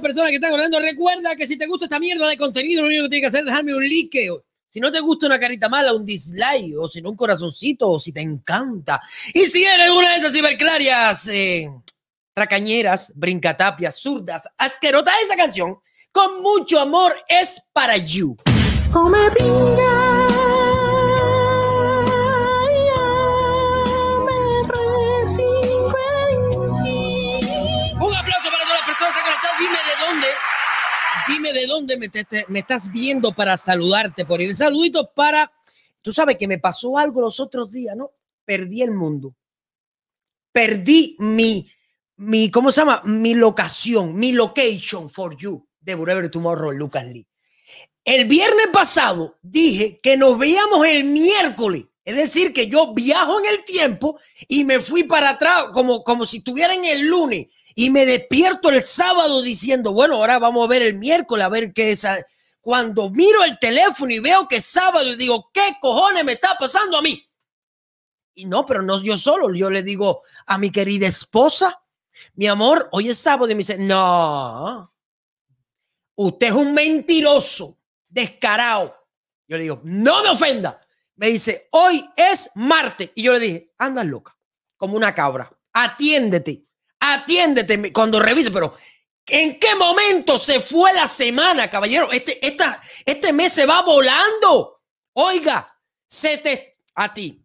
personas que están hablando. Recuerda que si te gusta esta mierda de contenido, lo único que tienes que hacer es dejarme un like. Si no te gusta una carita mala, un dislike, o si no un corazoncito, o si te encanta. Y si eres una de esas ciberclarias, eh, tracañeras, brincatapias, zurdas, asquerotas, esa canción, con mucho amor, es para you. Dime de dónde me, me, estás viendo para saludarte por ir. Saluditos para. Tú sabes que me pasó algo los otros días, ¿no? Perdí el mundo. Perdí mi, mi, ¿cómo se llama? Mi locación, mi location for you de Whatever Tomorrow, Lucas Lee. El viernes pasado dije que nos veíamos el miércoles. Es decir, que yo viajo en el tiempo y me fui para atrás como, como si estuviera en el lunes y me despierto el sábado diciendo, bueno, ahora vamos a ver el miércoles, a ver qué es. Cuando miro el teléfono y veo que es sábado digo, ¿qué cojones me está pasando a mí? Y no, pero no yo solo, yo le digo a mi querida esposa, mi amor, hoy es sábado y me dice, no, usted es un mentiroso, descarado. Yo le digo, no me ofenda. Me dice, hoy es martes. Y yo le dije, anda loca, como una cabra, atiéndete. Atiéndete cuando revise, pero ¿en qué momento se fue la semana, caballero? Este, esta, este mes se va volando. Oiga, se te a ti.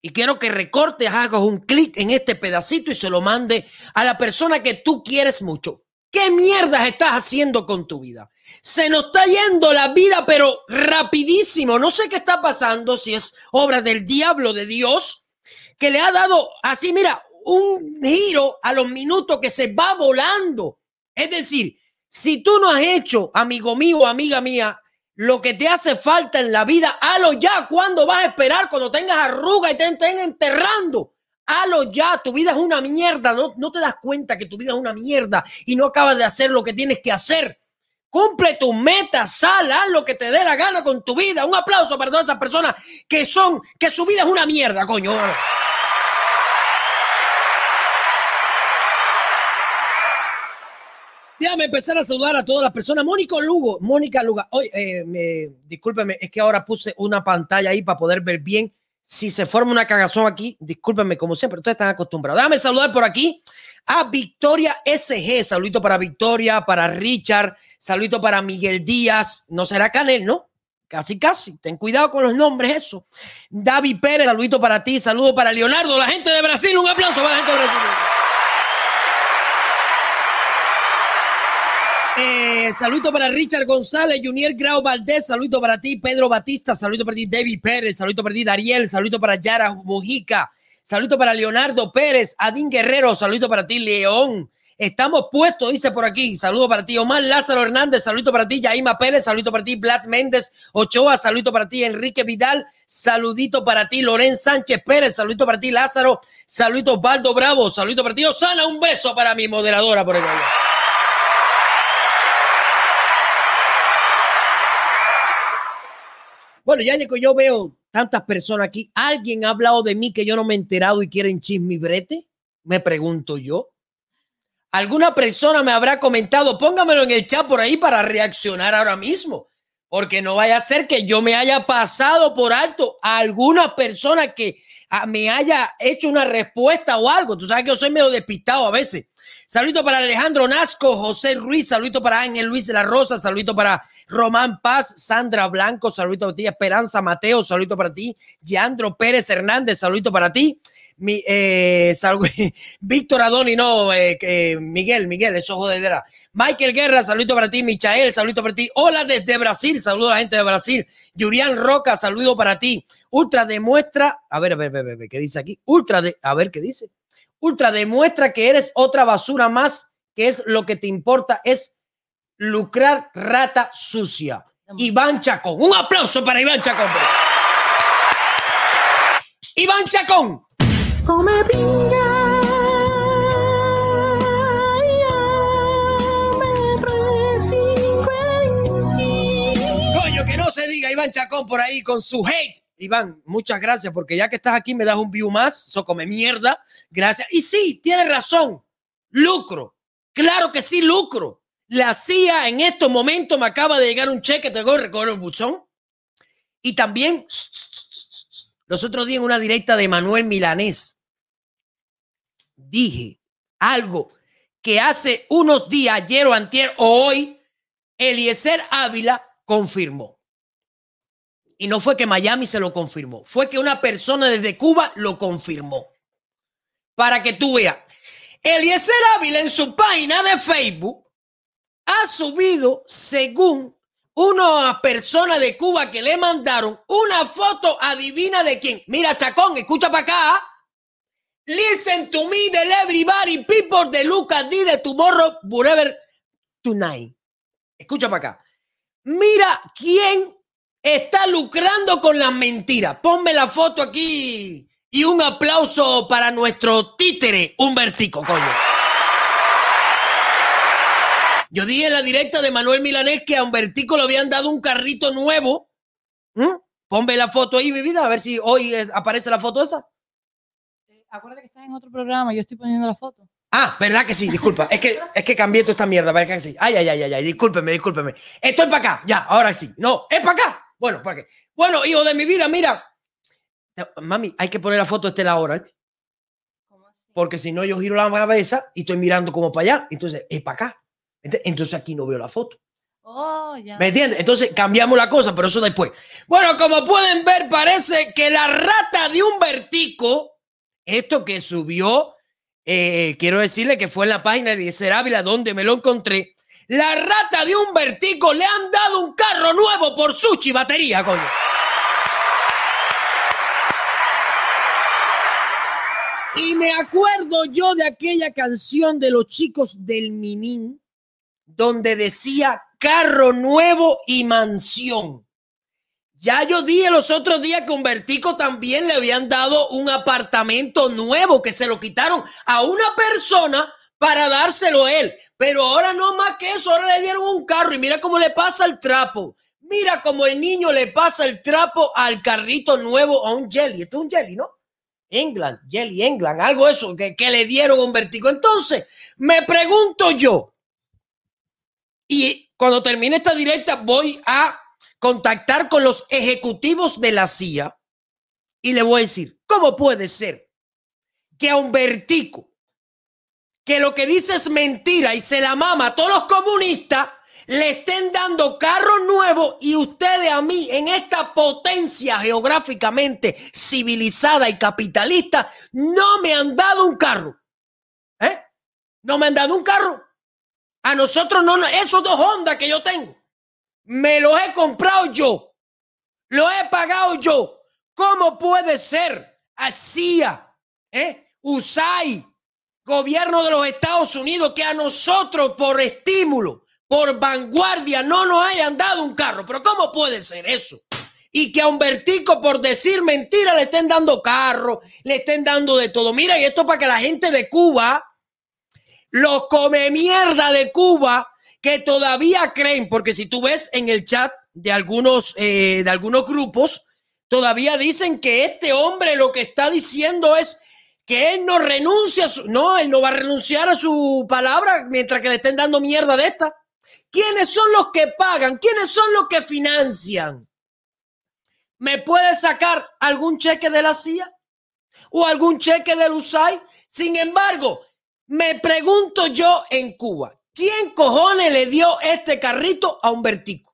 Y quiero que recortes, hagas un clic en este pedacito y se lo mande a la persona que tú quieres mucho. ¿Qué mierdas estás haciendo con tu vida? Se nos está yendo la vida, pero rapidísimo. No sé qué está pasando, si es obra del diablo, de Dios, que le ha dado así, mira, un giro a los minutos que se va volando. Es decir, si tú no has hecho, amigo mío amiga mía, lo que te hace falta en la vida, halo ya. ¿Cuándo vas a esperar? Cuando tengas arruga y te estén enterrando. Halo ya, tu vida es una mierda. No, no te das cuenta que tu vida es una mierda y no acabas de hacer lo que tienes que hacer. Cumple tus metas, sal, haz lo que te dé la gana con tu vida. Un aplauso para todas esas personas que son, que su vida es una mierda, coño. Déjame empezar a saludar a todas las personas. Mónica Lugo, Mónica Lugo. Oye, eh, me, discúlpeme, es que ahora puse una pantalla ahí para poder ver bien. Si se forma una cagazón aquí, discúlpenme, como siempre, ustedes están acostumbrados. Déjame saludar por aquí a Victoria SG. Saludito para Victoria, para Richard, saludito para Miguel Díaz. No será Canel, ¿no? Casi, casi. Ten cuidado con los nombres, eso. David Pérez, saludito para ti, saludo para Leonardo, la gente de Brasil. Un aplauso para la gente de Brasil. Eh, saludo para Richard González, Junior Grau Valdés, saludo para ti, Pedro Batista, saludo para ti, David Pérez, saludo para ti, Dariel, saludo para Yara Mujica, saludo para Leonardo Pérez, Adín Guerrero, saludo para ti, León. Estamos puestos, dice por aquí. Saludo para ti, Omar Lázaro Hernández. Saludo para ti, Yaima Pérez. Saludo para ti, Vlad Méndez Ochoa. Saludo para ti, Enrique Vidal. Saludito para ti, Loren Sánchez Pérez. Saludo para ti, Lázaro. Saludo, Baldo Bravo. Saludo para ti, Osana. Un beso para mi moderadora por el Bueno, ya que yo veo tantas personas aquí. ¿Alguien ha hablado de mí que yo no me he enterado y quieren chisme brete? Me pregunto yo. ¿Alguna persona me habrá comentado? Póngamelo en el chat por ahí para reaccionar ahora mismo. Porque no vaya a ser que yo me haya pasado por alto a alguna persona que ah, me haya hecho una respuesta o algo. Tú sabes que yo soy medio despistado a veces. Saludito para Alejandro Nasco, José Ruiz, saludito para Ángel Luis la Rosa, saludito para Román Paz, Sandra Blanco, saludito para ti, Esperanza Mateo, saludito para ti, Yandro Pérez Hernández, saludito para ti, mi, eh, Víctor Adoni, no, eh, Miguel, Miguel, eso jodedera. Michael Guerra, saludito para ti, Michael, saludito para ti. Hola desde Brasil, saludo a la gente de Brasil. Julián Roca, saludo para ti. Ultra demuestra, a ver, a ver, a ver, a ver, ¿qué dice aquí? Ultra de, a ver, ¿qué dice? Ultra demuestra que eres otra basura más, que es lo que te importa, es lucrar rata sucia. Iván Chacón. Un aplauso para Iván Chacón. Iván Chacón. Come Coño, que no se diga Iván Chacón por ahí con su hate Iván, muchas gracias, porque ya que estás aquí me das un view más, eso come mierda, gracias. Y sí, tienes razón, lucro, claro que sí, lucro. La CIA en estos momentos me acaba de llegar un cheque, te voy a recoger el buzón. Y también, los otros días en una directa de Manuel Milanés, dije algo que hace unos días, ayer o antier o hoy, Eliezer Ávila confirmó. Y no fue que Miami se lo confirmó, fue que una persona desde Cuba lo confirmó. Para que tú veas. Eliezer Ávila en su página de Facebook ha subido, según una persona de Cuba que le mandaron una foto adivina de quién. Mira, Chacón, escucha para acá. Listen to me, the everybody, people de Lucas D de Tomorrow, whatever, tonight. Escucha para acá. Mira quién está lucrando con las mentiras. Ponme la foto aquí y un aplauso para nuestro títere, Humbertico, coño. Yo dije en la directa de Manuel Milanés que a Humbertico le habían dado un carrito nuevo. ¿Mm? Ponme la foto ahí, mi vida, a ver si hoy aparece la foto esa. Eh, acuérdate que estás en otro programa, yo estoy poniendo la foto. Ah, ¿verdad que sí? Disculpa. Es que, es que cambié toda esta mierda, ¿verdad que sí? Ay, ay, ay, ay, ay, discúlpeme, discúlpeme. Estoy para acá, ya, ahora sí. No, es para acá. Bueno, ¿para qué? Bueno, hijo de mi vida, mira. Mami, hay que poner la foto de este lado ahora, ¿eh? Porque si no, yo giro la cabeza y estoy mirando como para allá. Entonces, es para acá. Entonces aquí no veo la foto. Oh, ya. ¿Me entiendes? Entonces cambiamos la cosa, pero eso después. Bueno, como pueden ver, parece que la rata de un vertico, esto que subió eh, quiero decirle que fue en la página de Ser Ávila donde me lo encontré. La rata de un vertico le han dado un carro nuevo por sushi batería, coño. Y me acuerdo yo de aquella canción de los chicos del Minín, donde decía carro nuevo y mansión. Ya yo dije los otros días que Humbertico también le habían dado un apartamento nuevo que se lo quitaron a una persona para dárselo a él. Pero ahora no más que eso, ahora le dieron un carro y mira cómo le pasa el trapo. Mira cómo el niño le pasa el trapo al carrito nuevo a un jelly. Esto es un jelly, ¿no? England, jelly England, algo eso que, que le dieron a Humbertico. Entonces, me pregunto yo, y cuando termine esta directa voy a contactar con los ejecutivos de la CIA y le voy a decir, ¿cómo puede ser que a un vertico que lo que dice es mentira y se la mama a todos los comunistas, le estén dando carros nuevos y ustedes a mí en esta potencia geográficamente civilizada y capitalista no me han dado un carro? ¿Eh? No me han dado un carro. A nosotros no, esos dos Honda que yo tengo me los he comprado yo, lo he pagado yo. ¿Cómo puede ser CIA, eh? USAI, gobierno de los Estados Unidos, que a nosotros por estímulo, por vanguardia, no nos hayan dado un carro? Pero ¿cómo puede ser eso? y que a un vertico por decir mentira le estén dando carro, le estén dando de todo. Mira, y esto para que la gente de Cuba, los come mierda de Cuba, que todavía creen, porque si tú ves en el chat de algunos, eh, de algunos grupos, todavía dicen que este hombre lo que está diciendo es que él no renuncia, su, no, él no va a renunciar a su palabra mientras que le estén dando mierda de esta. ¿Quiénes son los que pagan? ¿Quiénes son los que financian? ¿Me puede sacar algún cheque de la CIA? ¿O algún cheque del USAID? Sin embargo, me pregunto yo en Cuba, ¿Quién cojones le dio este carrito a un vertico?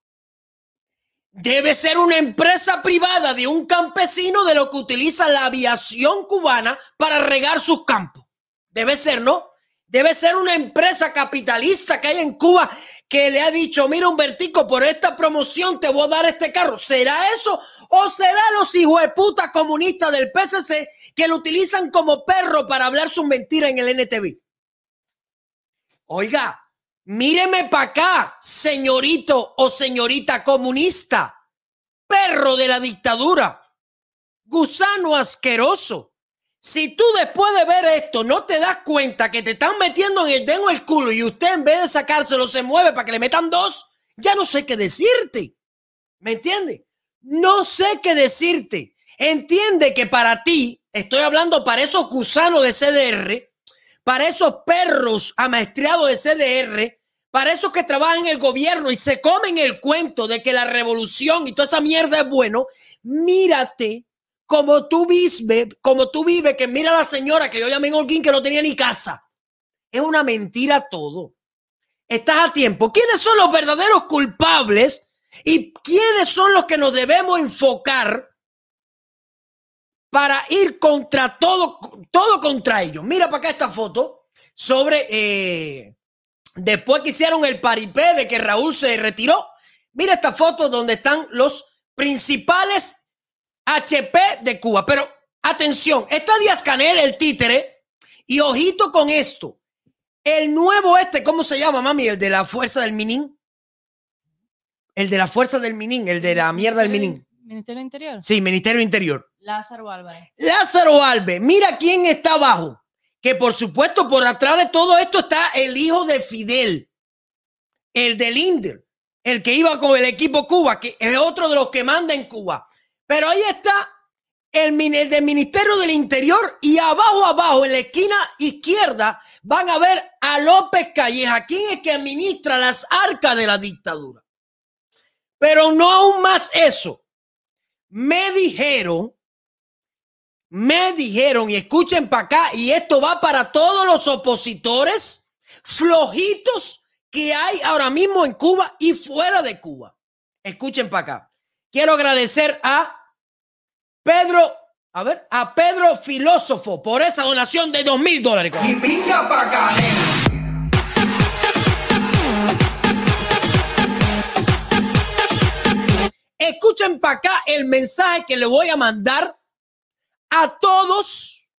Debe ser una empresa privada de un campesino de lo que utiliza la aviación cubana para regar sus campos. Debe ser, ¿no? Debe ser una empresa capitalista que hay en Cuba que le ha dicho, mira, un vertico, por esta promoción te voy a dar este carro. ¿Será eso? ¿O será los hijos de puta comunistas del PSC que lo utilizan como perro para hablar sus mentiras en el NTV? Oiga, Míreme para acá, señorito o señorita comunista, perro de la dictadura, gusano asqueroso. Si tú después de ver esto no te das cuenta que te están metiendo en el dedo el culo y usted en vez de sacárselo se mueve para que le metan dos, ya no sé qué decirte. ¿Me entiendes? No sé qué decirte. Entiende que para ti, estoy hablando para esos gusanos de CDR, para esos perros amaestriados de CDR, para esos que trabajan en el gobierno y se comen el cuento de que la revolución y toda esa mierda es bueno, mírate como tú vives, como tú vives, que mira a la señora que yo llamé en Holguín que no tenía ni casa. Es una mentira todo. Estás a tiempo. ¿Quiénes son los verdaderos culpables y quiénes son los que nos debemos enfocar para ir contra todo, todo contra ellos? Mira para acá esta foto sobre eh, después que hicieron el paripé de que Raúl se retiró. Mira esta foto donde están los principales HP de Cuba. Pero atención, está Díaz Canel, el títere, y ojito con esto. El nuevo este, ¿cómo se llama, mami? El de la fuerza del Minin. El de la fuerza del Minin, el de la mierda del Minin. Ministerio Interior. Sí, Ministerio Interior. Lázaro Álvarez. Lázaro Álvarez, mira quién está abajo. Que por supuesto, por atrás de todo esto está el hijo de Fidel, el del Inder, el que iba con el equipo Cuba, que es otro de los que manda en Cuba. Pero ahí está el, el del Ministerio del Interior y abajo, abajo, en la esquina izquierda, van a ver a López Calleja, quien es que administra las arcas de la dictadura. Pero no aún más eso. Me dijeron, me dijeron, y escuchen para acá, y esto va para todos los opositores flojitos que hay ahora mismo en Cuba y fuera de Cuba. Escuchen para acá. Quiero agradecer a Pedro, a ver, a Pedro Filósofo por esa donación de dos mil dólares. Y pinga pa' acá, Escuchen para acá el mensaje que le voy a mandar a todos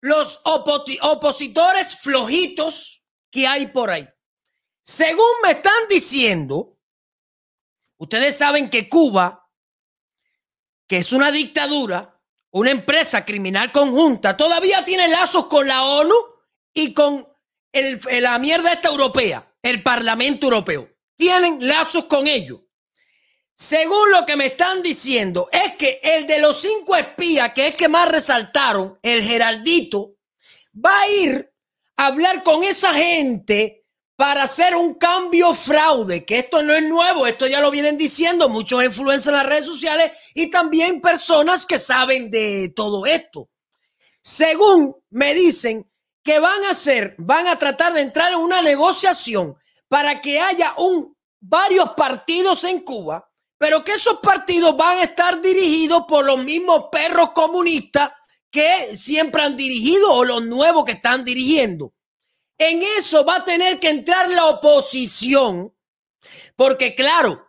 los opositores flojitos que hay por ahí. Según me están diciendo, ustedes saben que Cuba que es una dictadura, una empresa criminal conjunta, todavía tiene lazos con la ONU y con el, la mierda esta europea, el Parlamento Europeo. Tienen lazos con ellos. Según lo que me están diciendo, es que el de los cinco espías, que es que más resaltaron, el Geraldito, va a ir a hablar con esa gente para hacer un cambio fraude, que esto no es nuevo, esto ya lo vienen diciendo muchos influencers en las redes sociales y también personas que saben de todo esto. Según me dicen que van a hacer, van a tratar de entrar en una negociación para que haya un varios partidos en Cuba, pero que esos partidos van a estar dirigidos por los mismos perros comunistas que siempre han dirigido o los nuevos que están dirigiendo. En eso va a tener que entrar la oposición, porque claro,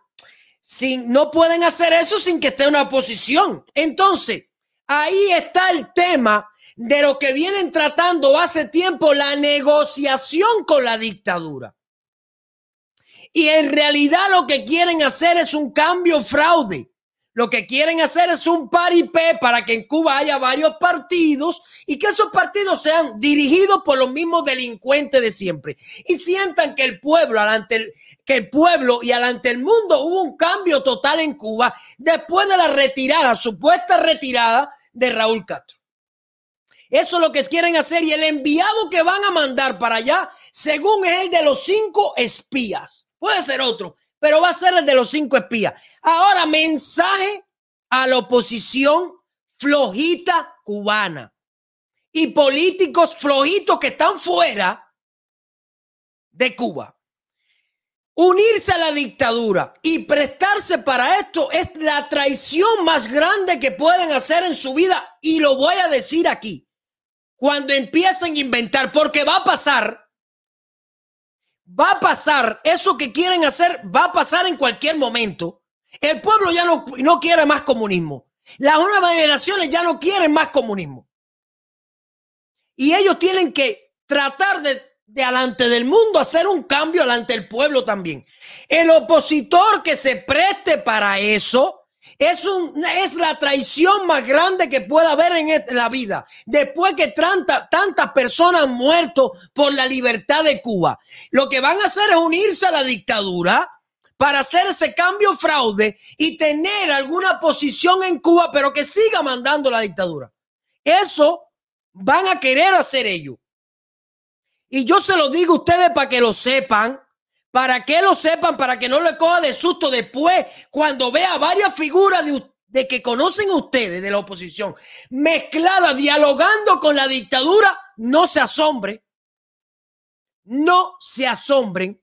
si, no pueden hacer eso sin que esté una oposición. Entonces, ahí está el tema de lo que vienen tratando hace tiempo, la negociación con la dictadura. Y en realidad lo que quieren hacer es un cambio fraude. Lo que quieren hacer es un paripé para que en Cuba haya varios partidos y que esos partidos sean dirigidos por los mismos delincuentes de siempre y sientan que el pueblo, que el pueblo y ante el mundo hubo un cambio total en Cuba después de la retirada, supuesta retirada de Raúl Castro. Eso es lo que quieren hacer y el enviado que van a mandar para allá, según es el de los cinco espías, puede ser otro, pero va a ser el de los cinco espías. Ahora, mensaje a la oposición flojita cubana y políticos flojitos que están fuera de Cuba. Unirse a la dictadura y prestarse para esto es la traición más grande que pueden hacer en su vida. Y lo voy a decir aquí. Cuando empiecen a inventar, porque va a pasar va a pasar, eso que quieren hacer va a pasar en cualquier momento. El pueblo ya no, no quiere más comunismo. Las nuevas generaciones ya no quieren más comunismo. Y ellos tienen que tratar de, de alante del mundo hacer un cambio alante del pueblo también. El opositor que se preste para eso es, un, es la traición más grande que puede haber en la vida. Después que tantas personas han muerto por la libertad de Cuba. Lo que van a hacer es unirse a la dictadura para hacer ese cambio fraude y tener alguna posición en Cuba, pero que siga mandando la dictadura. Eso van a querer hacer ellos. Y yo se lo digo a ustedes para que lo sepan, para que lo sepan, para que no le coja de susto después cuando vea varias figuras de, que conocen ustedes de la oposición mezcladas, dialogando con la dictadura, no se asombre. No se asombren,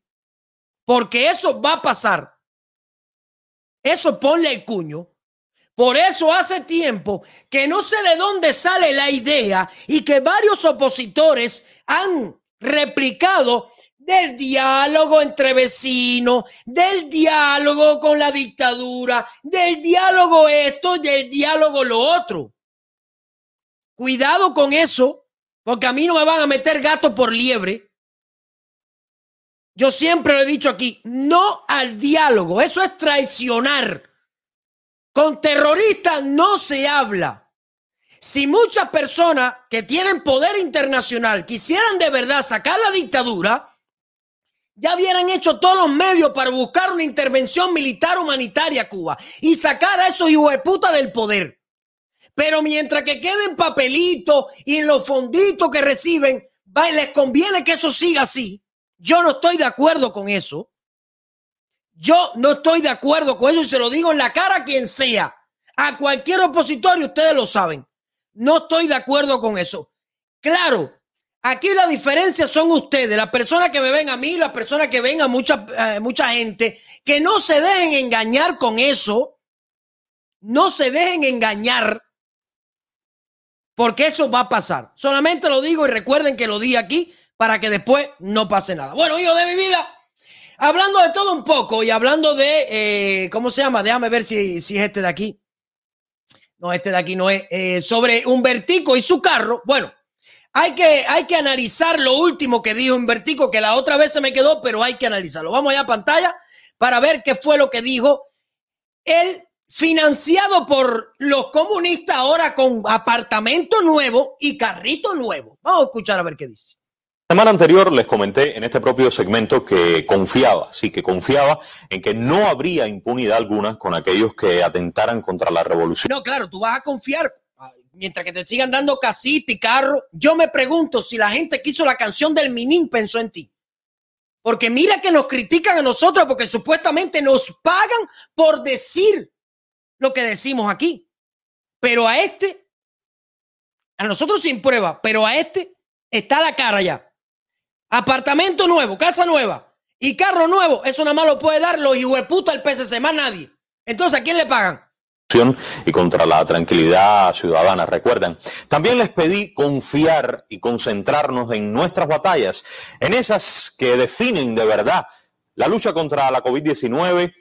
porque eso va a pasar. Eso ponle el cuño. Por eso hace tiempo que no sé de dónde sale la idea y que varios opositores han replicado del diálogo entre vecinos, del diálogo con la dictadura, del diálogo esto, del diálogo lo otro. Cuidado con eso, porque a mí no me van a meter gato por liebre. Yo siempre lo he dicho aquí, no al diálogo, eso es traicionar. Con terroristas no se habla. Si muchas personas que tienen poder internacional quisieran de verdad sacar la dictadura, ya hubieran hecho todos los medios para buscar una intervención militar humanitaria a Cuba y sacar a esos puta del poder. Pero mientras que queden papelitos y en los fonditos que reciben, les conviene que eso siga así. Yo no estoy de acuerdo con eso. Yo no estoy de acuerdo con eso y se lo digo en la cara a quien sea. A cualquier opositor y ustedes lo saben. No estoy de acuerdo con eso. Claro, aquí la diferencia son ustedes, las personas que me ven a mí, las personas que ven a mucha, eh, mucha gente, que no se dejen engañar con eso. No se dejen engañar porque eso va a pasar. Solamente lo digo y recuerden que lo di aquí para que después no pase nada. Bueno, hijo de mi vida, hablando de todo un poco y hablando de, eh, ¿cómo se llama? Déjame ver si, si es este de aquí no, este de aquí no es, eh, sobre Humbertico y su carro. Bueno, hay que, hay que analizar lo último que dijo Humbertico, que la otra vez se me quedó, pero hay que analizarlo. Vamos allá a pantalla para ver qué fue lo que dijo él, financiado por los comunistas ahora con apartamento nuevo y carrito nuevo. Vamos a escuchar a ver qué dice. La semana anterior les comenté en este propio segmento que confiaba, sí, que confiaba en que no habría impunidad alguna con aquellos que atentaran contra la revolución. No, claro, tú vas a confiar mientras que te sigan dando casita y carro. Yo me pregunto si la gente que hizo la canción del Minín pensó en ti. Porque mira que nos critican a nosotros porque supuestamente nos pagan por decir lo que decimos aquí. Pero a este, a nosotros sin prueba, pero a este está la cara ya. Apartamento nuevo, casa nueva y carro nuevo, eso nada más lo puede dar los puta el PSC, más nadie. Entonces, ¿a quién le pagan? Y contra la tranquilidad ciudadana. Recuerden, también les pedí confiar y concentrarnos en nuestras batallas, en esas que definen de verdad la lucha contra la COVID-19,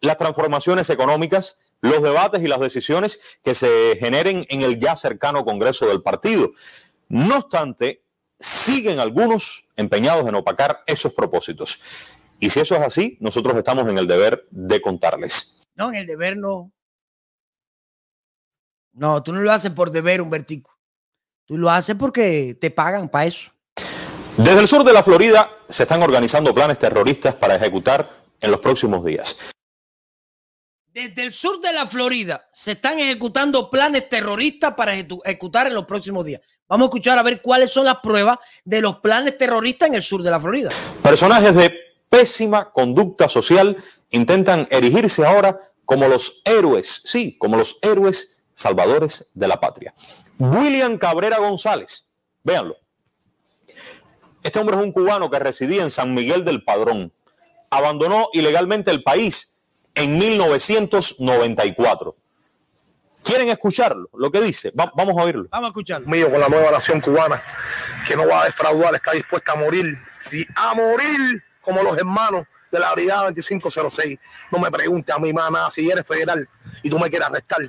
las transformaciones económicas, los debates y las decisiones que se generen en el ya cercano Congreso del Partido. No obstante, siguen algunos empeñados en opacar esos propósitos. Y si eso es así, nosotros estamos en el deber de contarles. No, en el deber no. No, tú no lo haces por deber, Humbertico. Tú lo haces porque te pagan para eso. Desde el sur de la Florida se están organizando planes terroristas para ejecutar en los próximos días. Desde el sur de la Florida se están ejecutando planes terroristas para ejecutar en los próximos días. Vamos a escuchar a ver cuáles son las pruebas de los planes terroristas en el sur de la Florida. Personajes de pésima conducta social intentan erigirse ahora como los héroes, sí, como los héroes salvadores de la patria. William Cabrera González, véanlo. Este hombre es un cubano que residía en San Miguel del Padrón. Abandonó ilegalmente el país en 1994. ¿Quieren escucharlo? Lo que dice. vamos a oírlo. Vamos a escucharlo. Mío con la nueva nación cubana, que no va a defraudar, está dispuesta a morir. Sí, a morir como los hermanos de la Brigada 2506. No me pregunte a mi mamá si eres federal y tú me quieres arrestar.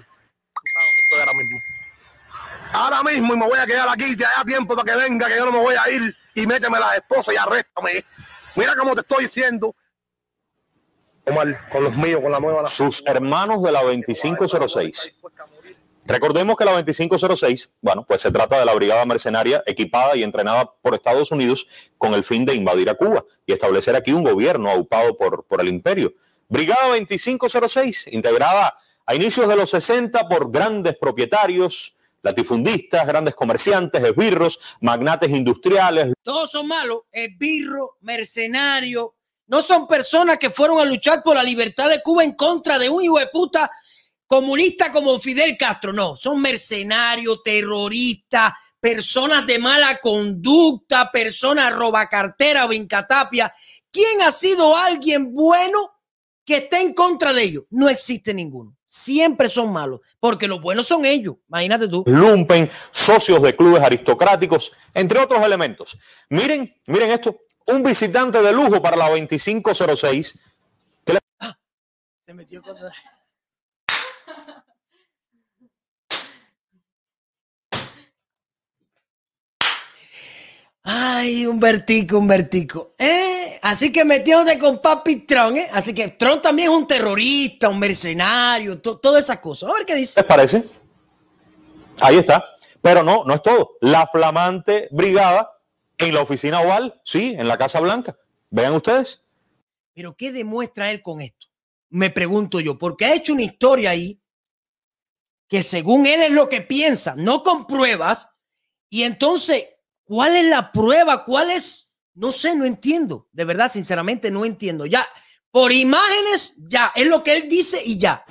Ahora mismo. Ahora mismo y me voy a quedar aquí, te haya tiempo para que venga, que yo no me voy a ir y méteme la esposa y arréstame. Mira cómo te estoy diciendo. con los míos, con la nueva. Sus hermanos de la 2506 Recordemos que la 2506, bueno, pues se trata de la brigada mercenaria equipada y entrenada por Estados Unidos con el fin de invadir a Cuba y establecer aquí un gobierno aupado por, por el imperio. Brigada 2506, integrada a inicios de los 60 por grandes propietarios, latifundistas, grandes comerciantes, esbirros, magnates industriales. Todos son malos, esbirros, mercenarios. No son personas que fueron a luchar por la libertad de Cuba en contra de un hijo de puta comunista como Fidel Castro. No, son mercenarios, terroristas, personas de mala conducta, personas robacartera, brincatapia. ¿Quién ha sido alguien bueno que esté en contra de ellos? No existe ninguno. Siempre son malos, porque los buenos son ellos. Imagínate tú. Lumpen, socios de clubes aristocráticos, entre otros elementos. Miren, miren esto. Un visitante de lujo para la 2506. Ah, se metió con... Ay, un vertico, un vertico. ¿Eh? Así que metiéndote con Papi Tron, ¿eh? Así que Tron también es un terrorista, un mercenario, todas esas cosas. A ver qué dice. ¿Les parece? Ahí está. Pero no, no es todo. La flamante brigada en la oficina oval, sí, en la Casa Blanca. Vean ustedes. Pero ¿qué demuestra él con esto? Me pregunto yo, porque ha hecho una historia ahí que según él es lo que piensa, no con pruebas, y entonces ¿Cuál es la prueba? ¿Cuál es? No sé, no entiendo. De verdad, sinceramente, no entiendo. Ya, por imágenes, ya, es lo que él dice y ya.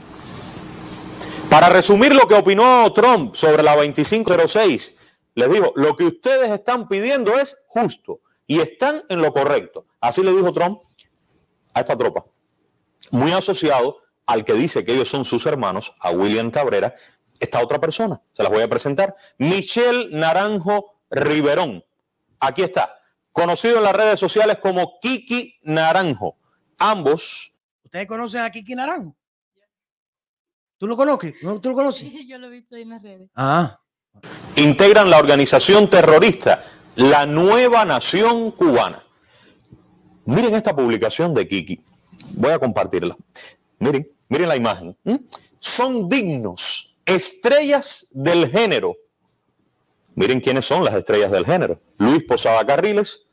Para resumir lo que opinó Trump sobre la 2506, les digo, lo que ustedes están pidiendo es justo y están en lo correcto. Así le dijo Trump a esta tropa, muy asociado al que dice que ellos son sus hermanos, a William Cabrera, esta otra persona, se las voy a presentar, Michelle Naranjo Riverón. Aquí está, conocido en las redes sociales como Kiki Naranjo. Ambos. ¿Ustedes conocen a Kiki Naranjo? ¿Tú lo conoces? ¿Tú lo conoces? Sí, yo lo he visto en las redes. Ah. Integran la organización terrorista La Nueva Nación Cubana. Miren esta publicación de Kiki. Voy a compartirla. Miren, miren la imagen. Son dignos, estrellas del género Miren quiénes son las estrellas del género. Luis Posada Carriles,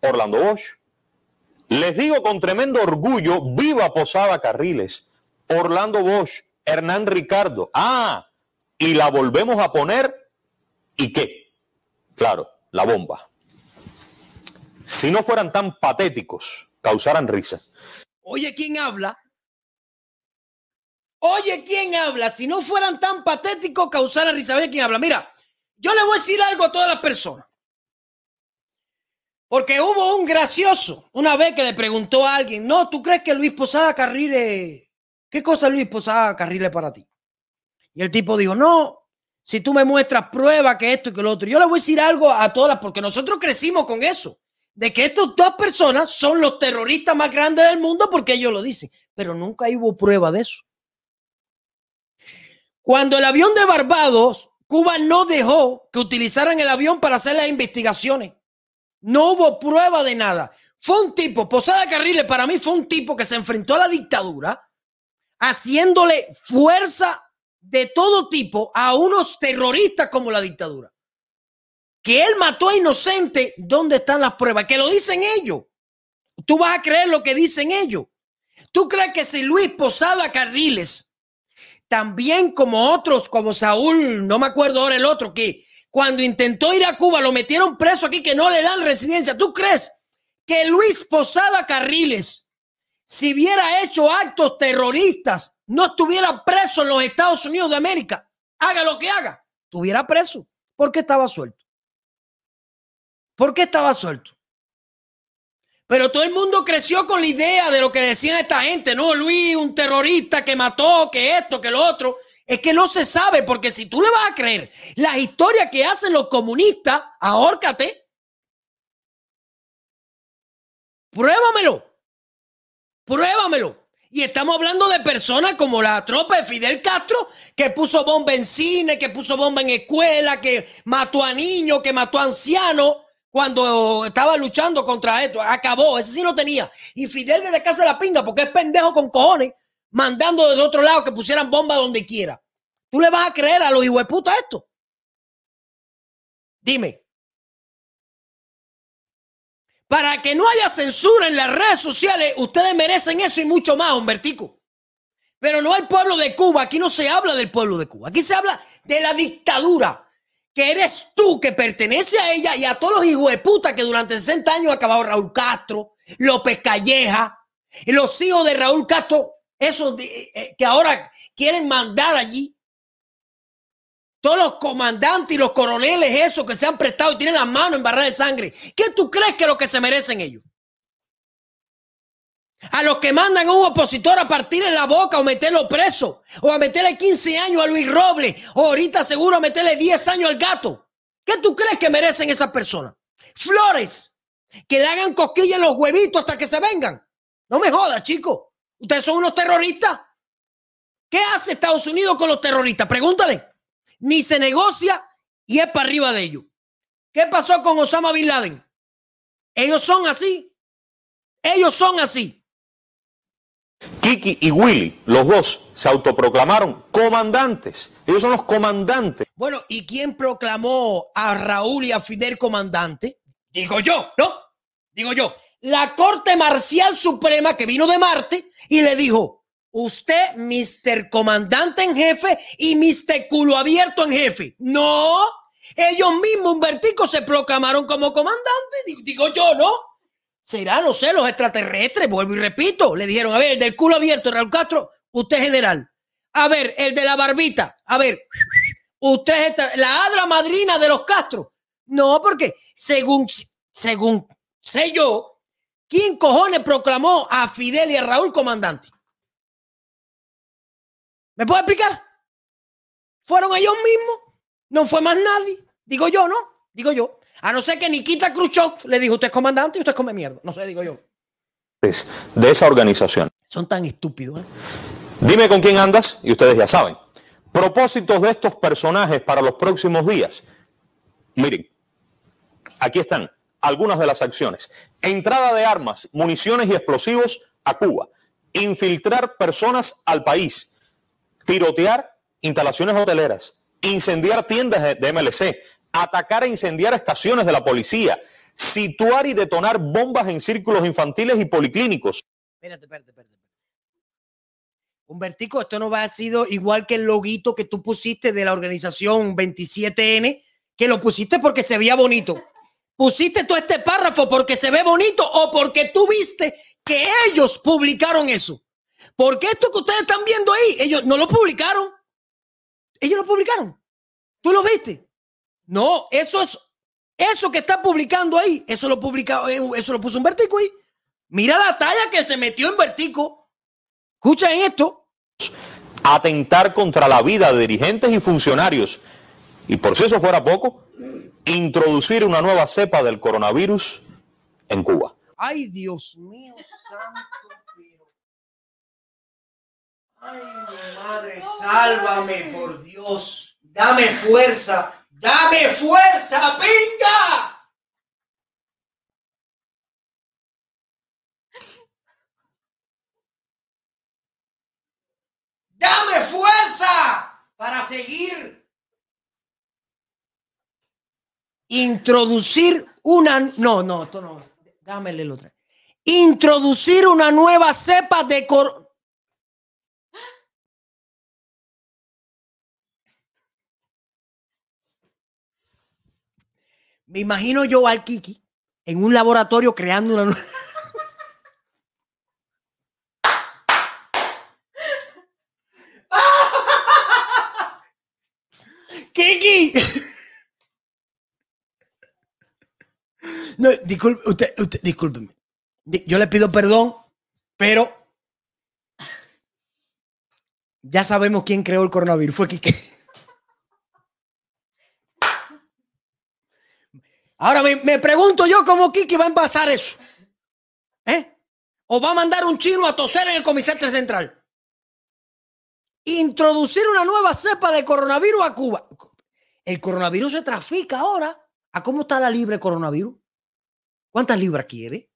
Orlando Bosch. Les digo con tremendo orgullo, viva Posada Carriles, Orlando Bosch, Hernán Ricardo. Ah, y la volvemos a poner. ¿Y qué? Claro, la bomba. Si no fueran tan patéticos, causaran risa. Oye, ¿quién habla? Oye, ¿quién habla? Si no fueran tan patéticos, causaran risa. Oye, ¿quién habla? Mira, yo le voy a decir algo a todas las personas. Porque hubo un gracioso una vez que le preguntó a alguien, no, ¿tú crees que Luis Posada Carrile, qué cosa Luis Posada Carrile para ti? Y el tipo dijo, no, si tú me muestras prueba que esto y que lo otro. Yo le voy a decir algo a todas, porque nosotros crecimos con eso, de que estas dos personas son los terroristas más grandes del mundo porque ellos lo dicen, pero nunca hubo prueba de eso. Cuando el avión de Barbados Cuba no dejó que utilizaran el avión para hacer las investigaciones. No hubo prueba de nada. Fue un tipo, Posada Carriles para mí fue un tipo que se enfrentó a la dictadura haciéndole fuerza de todo tipo a unos terroristas como la dictadura. Que él mató a inocentes, ¿dónde están las pruebas? Que lo dicen ellos. Tú vas a creer lo que dicen ellos. ¿Tú crees que si Luis Posada Carriles también como otros, como Saúl, no me acuerdo ahora el otro, que cuando intentó ir a Cuba lo metieron preso aquí que no le dan residencia. ¿Tú crees que Luis Posada Carriles, si hubiera hecho actos terroristas, no estuviera preso en los Estados Unidos de América? Haga lo que haga, estuviera preso. ¿Por qué estaba suelto? ¿Por qué estaba suelto? Pero todo el mundo creció con la idea de lo que decían esta gente, no, Luis, un terrorista que mató, que esto, que lo otro. Es que no se sabe, porque si tú le vas a creer las historias que hacen los comunistas, ahórcate. Pruébamelo. Pruébamelo. Y estamos hablando de personas como la tropa de Fidel Castro, que puso bomba en cine, que puso bomba en escuela, que mató a niños, que mató a ancianos cuando estaba luchando contra esto. Acabó, ese sí lo tenía. Y Fidel desde casa de la pinga, porque es pendejo con cojones, mandando desde otro lado que pusieran bomba donde quiera. ¿Tú le vas a creer a los puta esto? Dime. Para que no haya censura en las redes sociales, ustedes merecen eso y mucho más, Humbertico. Pero no el pueblo de Cuba. Aquí no se habla del pueblo de Cuba. Aquí se habla de la dictadura. Que eres tú que pertenece a ella y a todos los hijos de puta que durante 60 años ha acabado Raúl Castro, López Calleja, los hijos de Raúl Castro, esos de- eh, que ahora quieren mandar allí. Todos los comandantes y los coroneles, esos que se han prestado y tienen las manos embarradas de sangre. ¿Qué tú crees que es lo que se merecen ellos? A los que mandan a un opositor a partir en la boca o meterlo preso, o a meterle 15 años a Luis Robles, o ahorita seguro a meterle 10 años al gato. ¿Qué tú crees que merecen esas personas? Flores, que le hagan cosquillas en los huevitos hasta que se vengan. No me jodas, chicos. Ustedes son unos terroristas. ¿Qué hace Estados Unidos con los terroristas? Pregúntale. Ni se negocia y es para arriba de ellos. ¿Qué pasó con Osama Bin Laden? Ellos son así. Ellos son así. Kiki y Willy, los dos, se autoproclamaron comandantes. Ellos son los comandantes. Bueno, ¿y quién proclamó a Raúl y a Fidel comandante? Digo yo, ¿no? Digo yo. La Corte Marcial Suprema que vino de Marte y le dijo, usted, Mr. Comandante en jefe y Mr. Culo Abierto en jefe. No, ellos mismos, Humbertico, se proclamaron como comandante. Digo, digo yo, ¿no? Será, no sé, los extraterrestres, vuelvo y repito. Le dijeron, a ver, el del culo abierto, Raúl Castro, usted general. A ver, el de la barbita, a ver, usted es la adra madrina de los Castro. No, porque según, según sé yo, ¿quién cojones proclamó a Fidel y a Raúl comandante? ¿Me puede explicar? ¿Fueron ellos mismos? No fue más nadie. Digo yo, ¿no? Digo yo. A no ser que Nikita Khrushchev le dijo, usted es comandante y usted come mierda. No sé, digo yo. de esa organización. Son tan estúpidos. ¿eh? Dime con quién andas y ustedes ya saben. Propósitos de estos personajes para los próximos días. Miren, aquí están algunas de las acciones. Entrada de armas, municiones y explosivos a Cuba. Infiltrar personas al país. Tirotear instalaciones hoteleras. Incendiar tiendas de- de MLC. Atacar e incendiar estaciones de la policía. Situar y detonar bombas en círculos infantiles y policlínicos. Espérate, espérate, espérate. Humbertico, esto no va a sido igual que el loguito que tú pusiste de la organización 27N, que lo pusiste porque se veía bonito. Pusiste todo este párrafo porque se ve bonito o porque tú viste que ellos publicaron eso. Porque esto que ustedes están viendo ahí, ellos no lo publicaron. Ellos lo publicaron. ¿Tú lo viste? No, eso es eso que está publicando ahí, eso lo publicado, eso lo puso Humbertico ahí. Mira la talla que se metió en Vertico. Escuchen esto. atentar contra la vida de dirigentes y funcionarios. Y por si eso fuera poco, introducir una nueva cepa del coronavirus en Cuba. Ay, Dios mío, santo, pero. Ay, mi madre, sálvame, por Dios. Dame fuerza. Dame fuerza, pinga. Dame fuerza para seguir. Introducir una. No, no, esto no. Déjame leerlo otra vez. Introducir una nueva cepa de cor. Me imagino yo al Kiki en un laboratorio creando una nueva. Kiki. No, disculpe, usted, usted, discúlpeme. Di- Yo le pido perdón, pero ya sabemos quién creó el coronavirus. Fue Kiki. Ahora me, me pregunto yo cómo Kiki va a envasar eso. ¿Eh? ¿O va a mandar un chino a toser en el comisete central? Introducir una nueva cepa de coronavirus a Cuba. El coronavirus se trafica ahora. ¿A cómo está la libre coronavirus? ¿Cuántas libras quiere?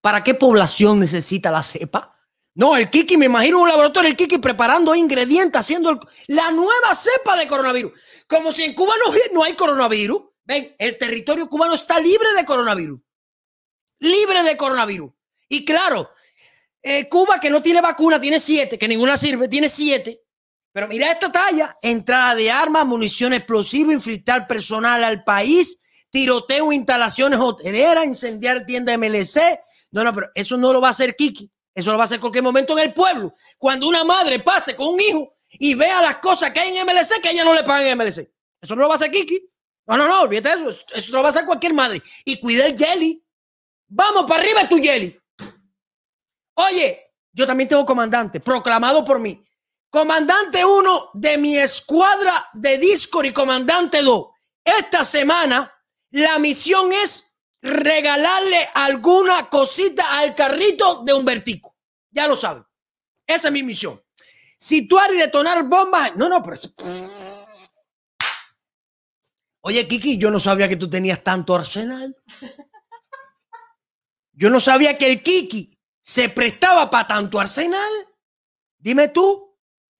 ¿Para qué población necesita la cepa? No, el Kiki, me imagino un laboratorio, el Kiki preparando ingredientes, haciendo la nueva cepa de coronavirus. Como si en Cuba no, no hay coronavirus. Ven, el territorio cubano está libre de coronavirus. libre de coronavirus. Y claro, eh, Cuba que no tiene vacuna, tiene siete, que ninguna sirve, tiene siete. Pero mira esta talla, entrada de armas, munición explosiva, infiltrar personal al país, tiroteo, instalaciones hoteleras, incendiar tiendas MLC. No, no, pero eso no lo va a hacer Kiki. Eso lo va a hacer cualquier momento en el pueblo. Cuando una madre pase con un hijo y vea las cosas que hay en MLC, que ella no le pagan en MLC. Eso no lo va a hacer Kiki. No, no, no, olvídate de eso. Eso lo va a hacer cualquier madre. Y cuida el jelly. Vamos para arriba tu jelly. Oye, yo también tengo comandante, proclamado por mí. Comandante 1 de mi escuadra de Discord y comandante 2. Esta semana la misión es regalarle alguna cosita al carrito de Humbertico. Ya lo saben. Esa es mi misión. Situar y detonar bombas. No, no, pero. Oye, Kiki, yo no sabía que tú tenías tanto arsenal. Yo no sabía que el Kiki se prestaba para tanto arsenal. Dime tú,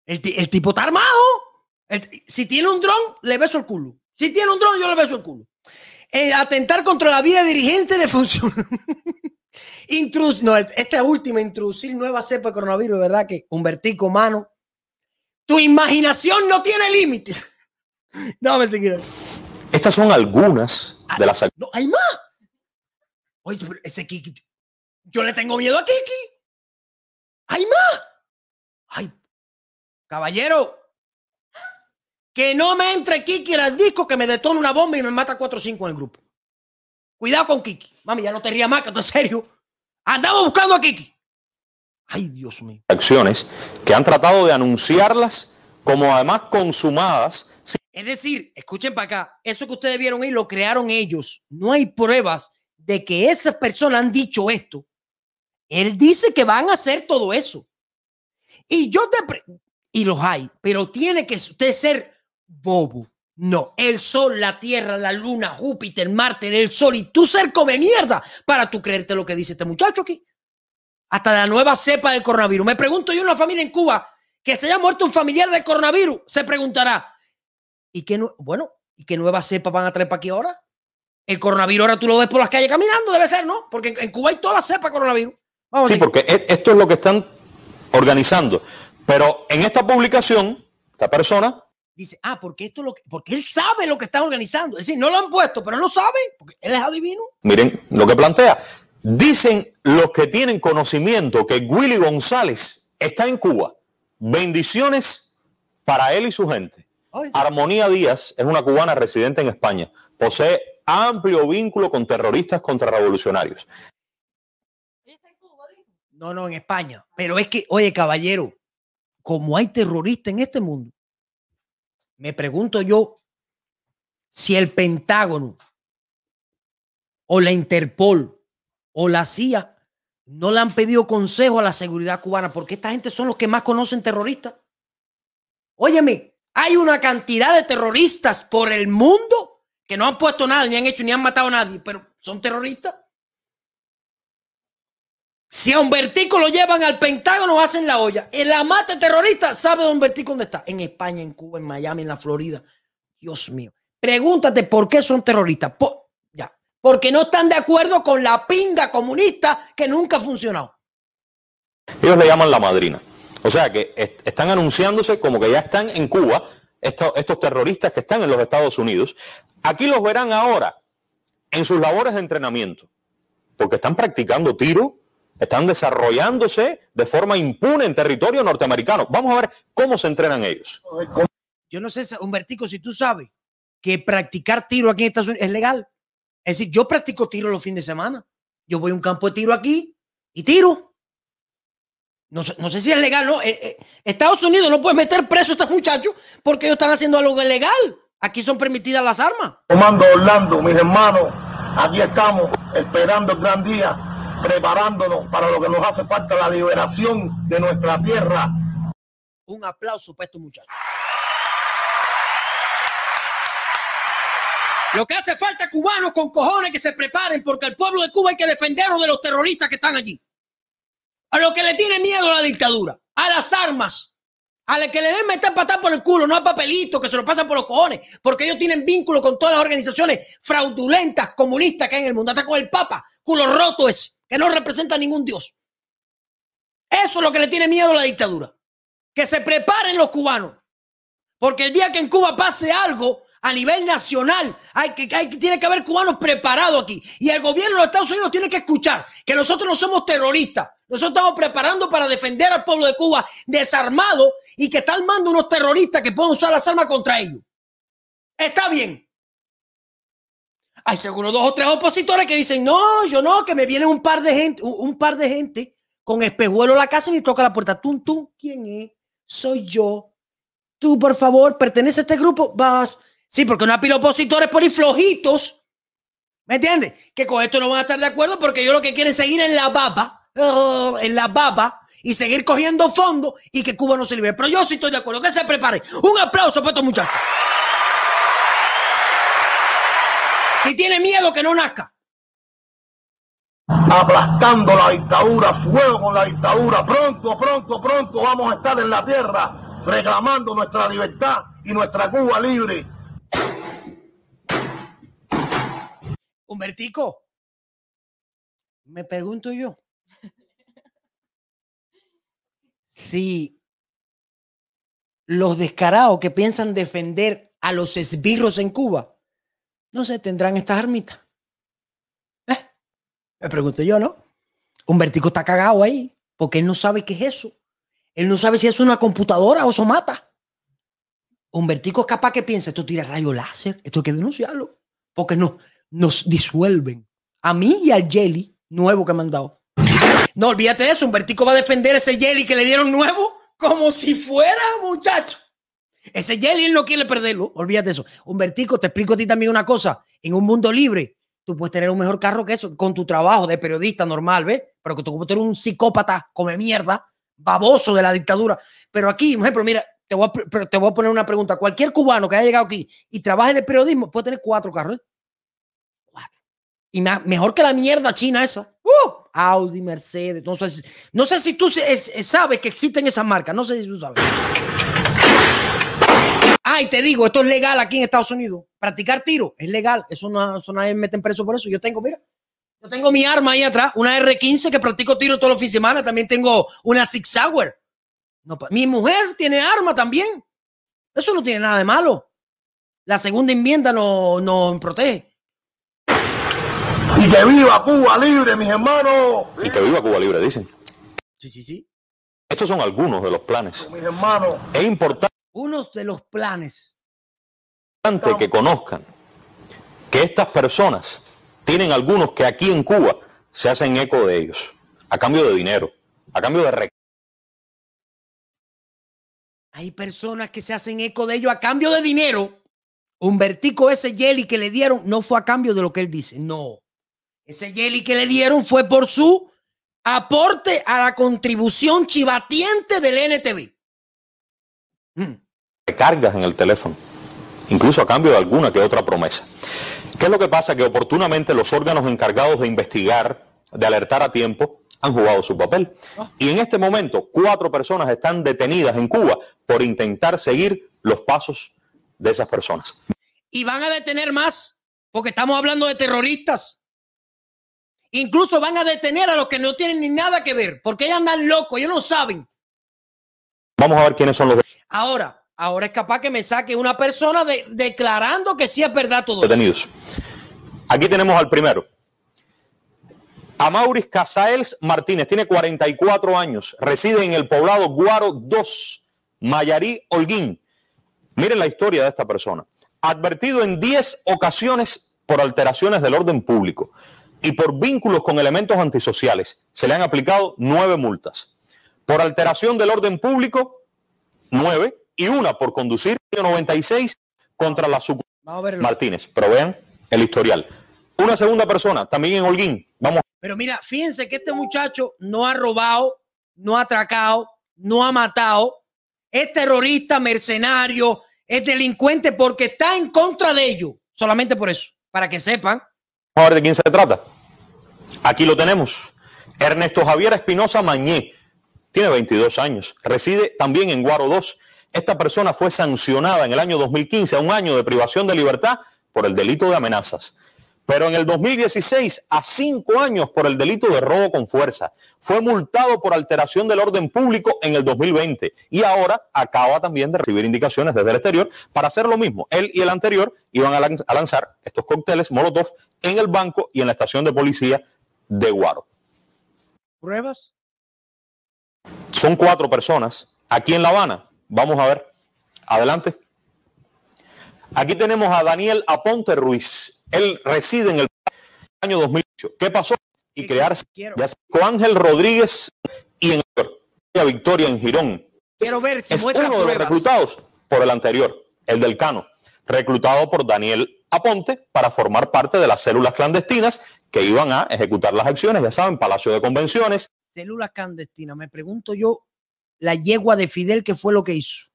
el, el tipo está armado. Si tiene un dron, le beso el culo. Si tiene un dron, yo le beso el culo. Eh, atentar contra la vida dirigente de función. Intrus, no, esta última, introducir nueva cepa de coronavirus, ¿verdad? Que Humbertico, mano. Tu imaginación no tiene límites. Dame seguir. Estas son algunas de las No, hay más. Oye, pero ese Kiki. Yo le tengo miedo a Kiki. Hay más. Ay, caballero. Que no me entre Kiki al disco que me detone una bomba y me mata 4 o 5 en el grupo. Cuidado con Kiki. Mami, ya no te rías más, que esto es serio. Andamos buscando a Kiki. Ay, Dios mío. acciones que han tratado de anunciarlas como además consumadas Es decir, escuchen para acá, eso que ustedes vieron ahí lo crearon ellos. No hay pruebas de que esas personas han dicho esto. Él dice que van a hacer todo eso. Y yo te... y los hay, pero tiene que usted ser bobo. No, el sol, la tierra, la luna, Júpiter, Marte, el sol y tú ser come mierda para tú creerte lo que dice este muchacho aquí. Hasta la nueva cepa del coronavirus. Me pregunto yo, una familia en Cuba que se haya muerto un familiar de coronavirus, se preguntará, ¿Y qué, bueno, ¿y qué nuevas cepas van a traer para aquí ahora? El coronavirus ahora tú lo ves por las calles caminando, debe ser, ¿no? Porque en, Cuba hay todas las cepas de coronavirus. Vamos Sí, porque e- esto es lo que están organizando. Pero en esta publicación, esta persona Dice, ah, porque esto es lo que, porque él sabe lo que están organizando. Es decir, no lo han puesto, pero él lo sabe, porque él es adivino. Miren lo que plantea. Dicen los que tienen conocimiento que Willy González está en Cuba. Bendiciones para él y su gente. Armonía Díaz es una cubana residente en España. Posee amplio vínculo con terroristas contrarrevolucionarios. No, no, en España. Pero es que, oye, caballero, como hay terroristas en este mundo, me pregunto yo si el Pentágono o la Interpol o la CIA no le han pedido consejo a la seguridad cubana, porque esta gente son los que más conocen terroristas. Óyeme, hay una cantidad de terroristas por el mundo que no han puesto nada, ni han hecho, ni han matado a nadie, pero son terroristas. Si a Humbertico lo llevan al Pentágono, hacen la olla. El amate terrorista sabe dónde Humbertico dónde está. En España, en Cuba, en Miami, en la Florida. Dios mío. Pregúntate por qué son terroristas. Po- ya. Porque no están de acuerdo con la pinga comunista que nunca ha funcionado. Ellos le llaman la madrina. O sea que est- están anunciándose como que ya están en Cuba estos terroristas que están en los Estados Unidos. Aquí los verán ahora en sus labores de entrenamiento, porque están practicando tiro, están desarrollándose de forma impune en territorio norteamericano. Vamos a ver cómo se entrenan ellos. Yo no sé, Humbertico, si tú sabes que practicar tiro aquí en Estados Unidos es legal. Es decir, yo practico tiro los fines de semana. Yo voy a un campo de tiro aquí y tiro. No sé, no sé si es legal, ¿no? Eh, eh, Estados Unidos no puede meter preso a estos muchachos porque ellos están haciendo algo ilegal. Aquí son permitidas las armas. Comando Orlando, mis hermanos, aquí estamos esperando el gran día, preparándonos para lo que nos hace falta, la liberación de nuestra tierra. Un aplauso para estos muchachos. Lo que hace falta cubanos con cojones que se preparen porque al pueblo de Cuba hay que defenderlo de los terroristas que están allí. A lo que le tiene miedo a la dictadura, a las armas, A la que le den meter patada por el culo, no a papelito que se lo pasan por los cojones, porque ellos tienen vínculo con todas las organizaciones fraudulentas, comunistas que hay en el mundo, hasta con el Papa, culo roto ese, que no representa a ningún Dios. Eso es lo que le tiene miedo a la dictadura. Que se preparen los cubanos. Porque el día que en Cuba pase algo a nivel nacional, hay que, hay, tiene que haber cubanos preparados aquí. Y el gobierno de los Estados Unidos tiene que escuchar que nosotros no somos terroristas. Nosotros estamos preparando para defender al pueblo de Cuba desarmado y que está armando unos terroristas que pueden usar las armas contra ellos. Está bien. Hay seguro dos o tres opositores que dicen, no, yo no, que me viene un par de gente, un, par de gente con espejuelo a la casa y me toca la puerta. ¿Tú, tú? ¿Quién es? Soy yo. Tú, por favor, pertenece a este grupo. Vas. Sí, porque una pila de opositores por flojitos. ¿Me entiendes? Que con esto no van a estar de acuerdo porque yo lo que quiero es seguir en la baba, uh, en la baba y seguir cogiendo fondos y que Cuba no se libere. Pero yo sí estoy de acuerdo. Que se preparen. Un aplauso para estos muchachos. Si tiene miedo, que no nazca. Aplastando la dictadura, fuego con la dictadura. Pronto, pronto, pronto vamos a estar en la tierra reclamando nuestra libertad y nuestra Cuba libre. Humbertico, me pregunto yo. Si los descarados que piensan defender a los esbirros en Cuba, no se tendrán estas armitas. ¿Eh? Me pregunto yo, ¿no? Humbertico está cagado ahí, porque él no sabe qué es eso. Él no sabe si es una computadora o somata. Humbertico es capaz que piense, esto tira rayo láser, esto hay que denunciarlo, porque no, nos disuelven. A mí y al Jelly nuevo que me han dado. No olvídate de eso, Humbertico va a defender ese Jelly que le dieron nuevo como si fuera, muchacho. Ese Jelly no quiere perderlo, olvídate de eso. Humbertico, te explico a ti también una cosa. En un mundo libre, tú puedes tener un mejor carro que eso con tu trabajo de periodista normal, ¿ves? Pero que tú eres un psicópata, come mierda, baboso de la dictadura. Pero aquí, por ejemplo, mira, te voy, a, te voy a poner una pregunta. Cualquier cubano que haya llegado aquí y trabaje de periodismo puede tener cuatro carros. ¿eh? Y me, mejor que la mierda china esa. Uh, Audi, Mercedes. No sé, no sé si tú sabes que existen esas marcas. No sé si tú sabes. Ay, te digo, esto es legal aquí en Estados Unidos. Practicar tiro es legal. Eso no, eso nadie me meten preso por eso. Yo tengo, mira, yo tengo mi arma ahí atrás, una R15 que practico tiro todos los fines de semana. También tengo una Six. No, mi mujer tiene arma también. Eso no tiene nada de malo. La segunda enmienda nos no protege. Y que viva Cuba libre, mis hermanos. Y que viva Cuba libre, dicen. Sí, sí, sí. Estos son algunos de los planes. Mis hermanos. Es importante unos de los planes. que conozcan que estas personas tienen algunos que aquí en Cuba se hacen eco de ellos, a cambio de dinero, a cambio de rec Hay personas que se hacen eco de ellos a cambio de dinero. Humbertico, ese jelly que le dieron, no fue a cambio de lo que él dice, no. Ese jelly que le dieron fue por su aporte a la contribución chivatiente del NTV. Mm cargas en el teléfono, incluso a cambio de alguna que otra promesa. ¿Qué es lo que pasa? Que oportunamente los órganos encargados de investigar, de alertar a tiempo, han jugado su papel. Y en este momento, cuatro personas están detenidas en Cuba por intentar seguir los pasos de esas personas. Y van a detener más, porque estamos hablando de terroristas. Incluso van a detener a los que no tienen ni nada que ver, porque ellos andan locos, ellos no saben. Vamos a ver quiénes son los. Ahora, Ahora es capaz que me saque una persona declarando que sí es verdad todo. Detenidos. Aquí tenemos al primero. Amauris Casaels Martínez, tiene 44 años, reside en el poblado Guaro 2, Mayarí, Holguín. Miren la historia de esta persona. Advertido en 10 ocasiones por alteraciones del orden público y por vínculos con elementos antisociales, se le han aplicado nueve multas. Por alteración del orden público, nueve y una por conducir 96 contra la Suc Martínez. Pero vean el historial. Una segunda persona, también en Holguín. Vamos. Pero mira, fíjense que este muchacho no ha robado, no ha atracado, no ha matado. Es terrorista, mercenario, es delincuente porque está en contra de ellos. Solamente por eso, para que sepan. Vamos a ver de quién se trata. Aquí lo tenemos. Ernesto Javier Espinosa Mañé tiene 22 años, reside también en Guaro 2. Esta persona fue sancionada en el año 2015 a un año de privación de libertad por el delito de amenazas. Pero en el 2016 a cinco años por el delito de robo con fuerza. Fue multado por alteración del orden público en el 2020 y ahora acaba también de recibir indicaciones desde el exterior para hacer lo mismo. Él y el anterior iban a, lan- a lanzar estos cócteles Molotov en el banco y en la estación de policía de Guaro. ¿Pruebas? Son cuatro personas aquí en La Habana. Vamos a ver. Adelante. Aquí tenemos a Daniel Aponte Ruiz. Él reside en el año 2008. ¿Qué pasó? Y ¿Qué crearse quiero? ya sea con Ángel Rodríguez y en la Victoria en Girón. Quiero ver si Es uno de los reclutados por el anterior, el del Cano, reclutado por Daniel Aponte para formar parte de las células clandestinas que iban a ejecutar las acciones, ya saben, Palacio de Convenciones, Células clandestinas. Me pregunto yo, la yegua de Fidel, ¿qué fue lo que hizo?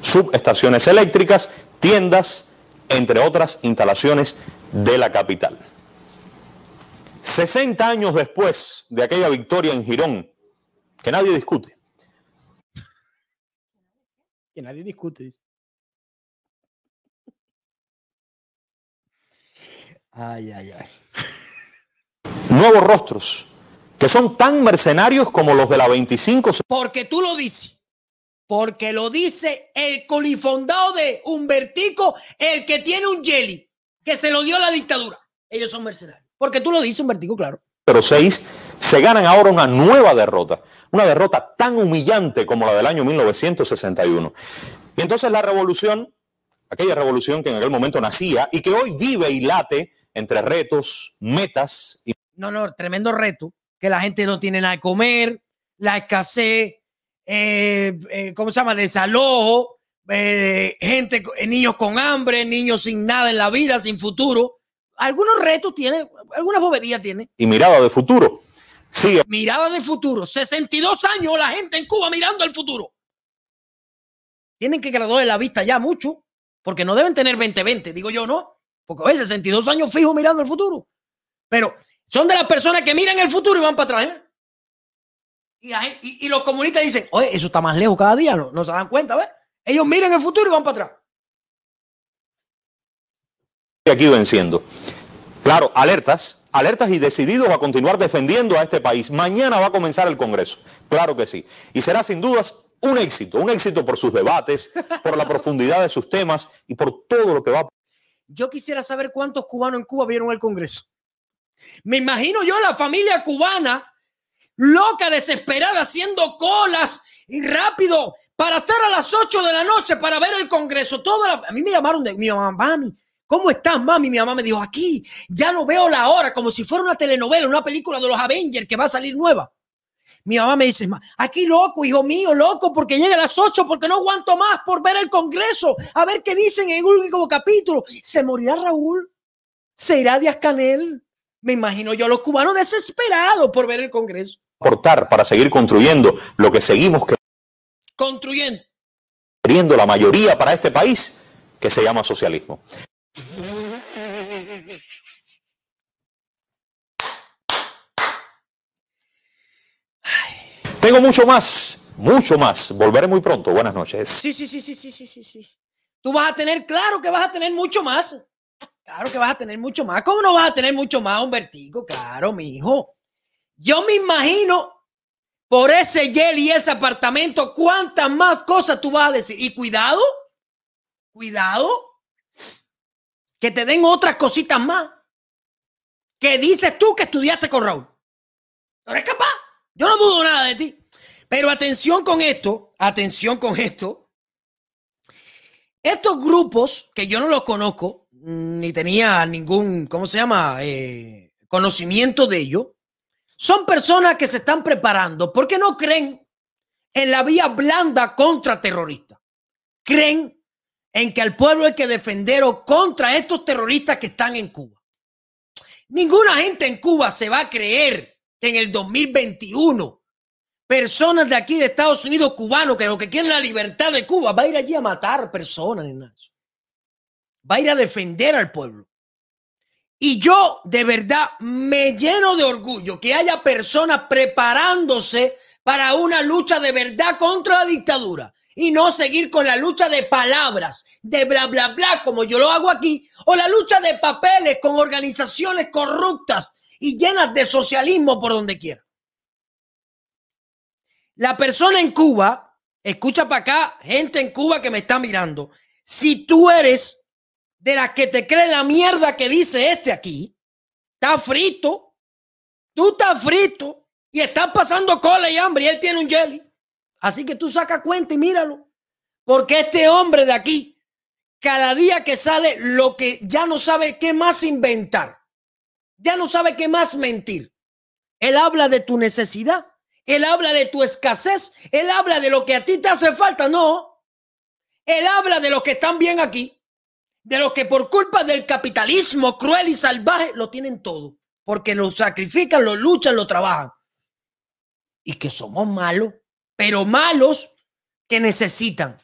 subestaciones eléctricas, tiendas, entre otras instalaciones de la capital. 60 años después de aquella victoria en Girón, que nadie discute, Que nadie discute. Ay, ay, ay. nuevos rostros, que son tan mercenarios como los de la 25 Porque tú lo dices. Porque lo dice el colifondado de Humbertico, el que tiene un jelly, que se lo dio la dictadura. Ellos son mercenarios. Porque tú lo dices, Humbertico, claro. 06 se ganan ahora una nueva derrota, una derrota tan humillante como la del año 1961. Y entonces la revolución, aquella revolución que en aquel momento nacía y que hoy vive y late entre retos, metas y No, no, tremendo reto. Que la gente no tiene nada de comer, la escasez, eh, eh, ¿cómo se llama? Desalojo, eh, gente, eh, niños con hambre, niños sin nada en la vida, sin futuro. Algunos retos tiene, algunas boberías tiene. y mirada de futuro. Sigue Mirada de futuro. 62 años la gente en Cuba mirando al futuro. Tienen que graduar la vista ya mucho, porque no deben tener 20-20, digo yo, ¿no? Porque oye, 62 años fijo mirando el futuro. Pero son de las personas que miran el futuro y van para atrás. ¿eh? Y, y- y los comunistas dicen, oye, eso está más lejos cada día, no, no se dan cuenta, ¿ves? Ellos miran el futuro y van para atrás. aquí venciendo. Claro, alertas, alertas y decididos a continuar defendiendo a este país. Mañana va a comenzar el Congreso, claro que sí. Y será sin dudas un éxito, un éxito por sus debates, por la profundidad de sus temas y por todo lo que va a Yo quisiera saber cuántos cubanos en Cuba vieron el Congreso. Me imagino yo la familia cubana, loca, desesperada, haciendo colas y rápido para estar a las 8 de la noche para ver el Congreso. Toda a mí me llamaron de mi mamá, mami. ¿Cómo estás, mami? Mi mamá me dijo, aquí, ya no veo la hora, como si fuera una telenovela, una película de los Avengers que va a salir nueva. Mi mamá me dice, "Ma, aquí loco, hijo mío, loco, porque llega a las 8, porque no aguanto más por ver el Congreso, a ver qué dicen en el último capítulo. ¿Se morirá Raúl? ¿Se irá Díaz Canel? Me imagino yo los cubanos desesperados por ver el Congreso. Aportar para seguir construyendo lo que seguimos Construyendo. queriendo la mayoría para este país, que se llama socialismo. Tengo mucho más, mucho más. Volveré muy pronto. Buenas noches. Sí, sí, sí, sí, sí, sí, sí, sí. Tú vas a tener, claro que vas a tener mucho más. Claro que vas a tener mucho más. ¿Cómo no vas a tener mucho más, Humbertico? Claro, mi hijo. Yo me imagino por ese gel y ese apartamento, cuántas más cosas tú vas a decir. Y cuidado, cuidado, que te den otras cositas más. Que dices tú que estudiaste con Raúl. ¿No eres capaz? Yo no dudo nada de ti. Pero atención con esto, atención con esto. Estos grupos, que yo no los conozco, ni tenía ningún, ¿cómo se llama? Eh, conocimiento de ellos, son personas que se están preparando porque no creen en la vía blanda contra terroristas. Creen en que al pueblo hay que defender o contra estos terroristas que están en Cuba. Ninguna gente en Cuba se va a creer que en el 2021 personas de aquí de Estados Unidos cubanos que lo que quieren la libertad de Cuba va a ir allí a matar personas, eso. Va a ir a defender al pueblo. Y yo de verdad me lleno de orgullo que haya personas preparándose para una lucha de verdad contra la dictadura y no seguir con la lucha de palabras, de bla, bla, bla, como yo lo hago aquí, o la lucha de papeles con organizaciones corruptas y llenas de socialismo por donde quiera. La persona en Cuba, escucha para acá, gente en Cuba que me está mirando, si tú eres de las que te cree la mierda que dice este aquí, está frito, tú estás frito y estás pasando cola y hambre y él tiene un jelly. Así que tú saca cuenta y míralo. Porque este hombre de aquí, cada día que sale, lo que ya no sabe qué más inventar, ya no sabe qué más mentir. Él habla de tu necesidad, él habla de tu escasez, él habla de lo que a ti te hace falta. No, él habla de los que están bien aquí, de los que por culpa del capitalismo cruel y salvaje lo tienen todo, porque lo sacrifican, lo luchan, lo trabajan. Y que somos malos pero malos que necesitan.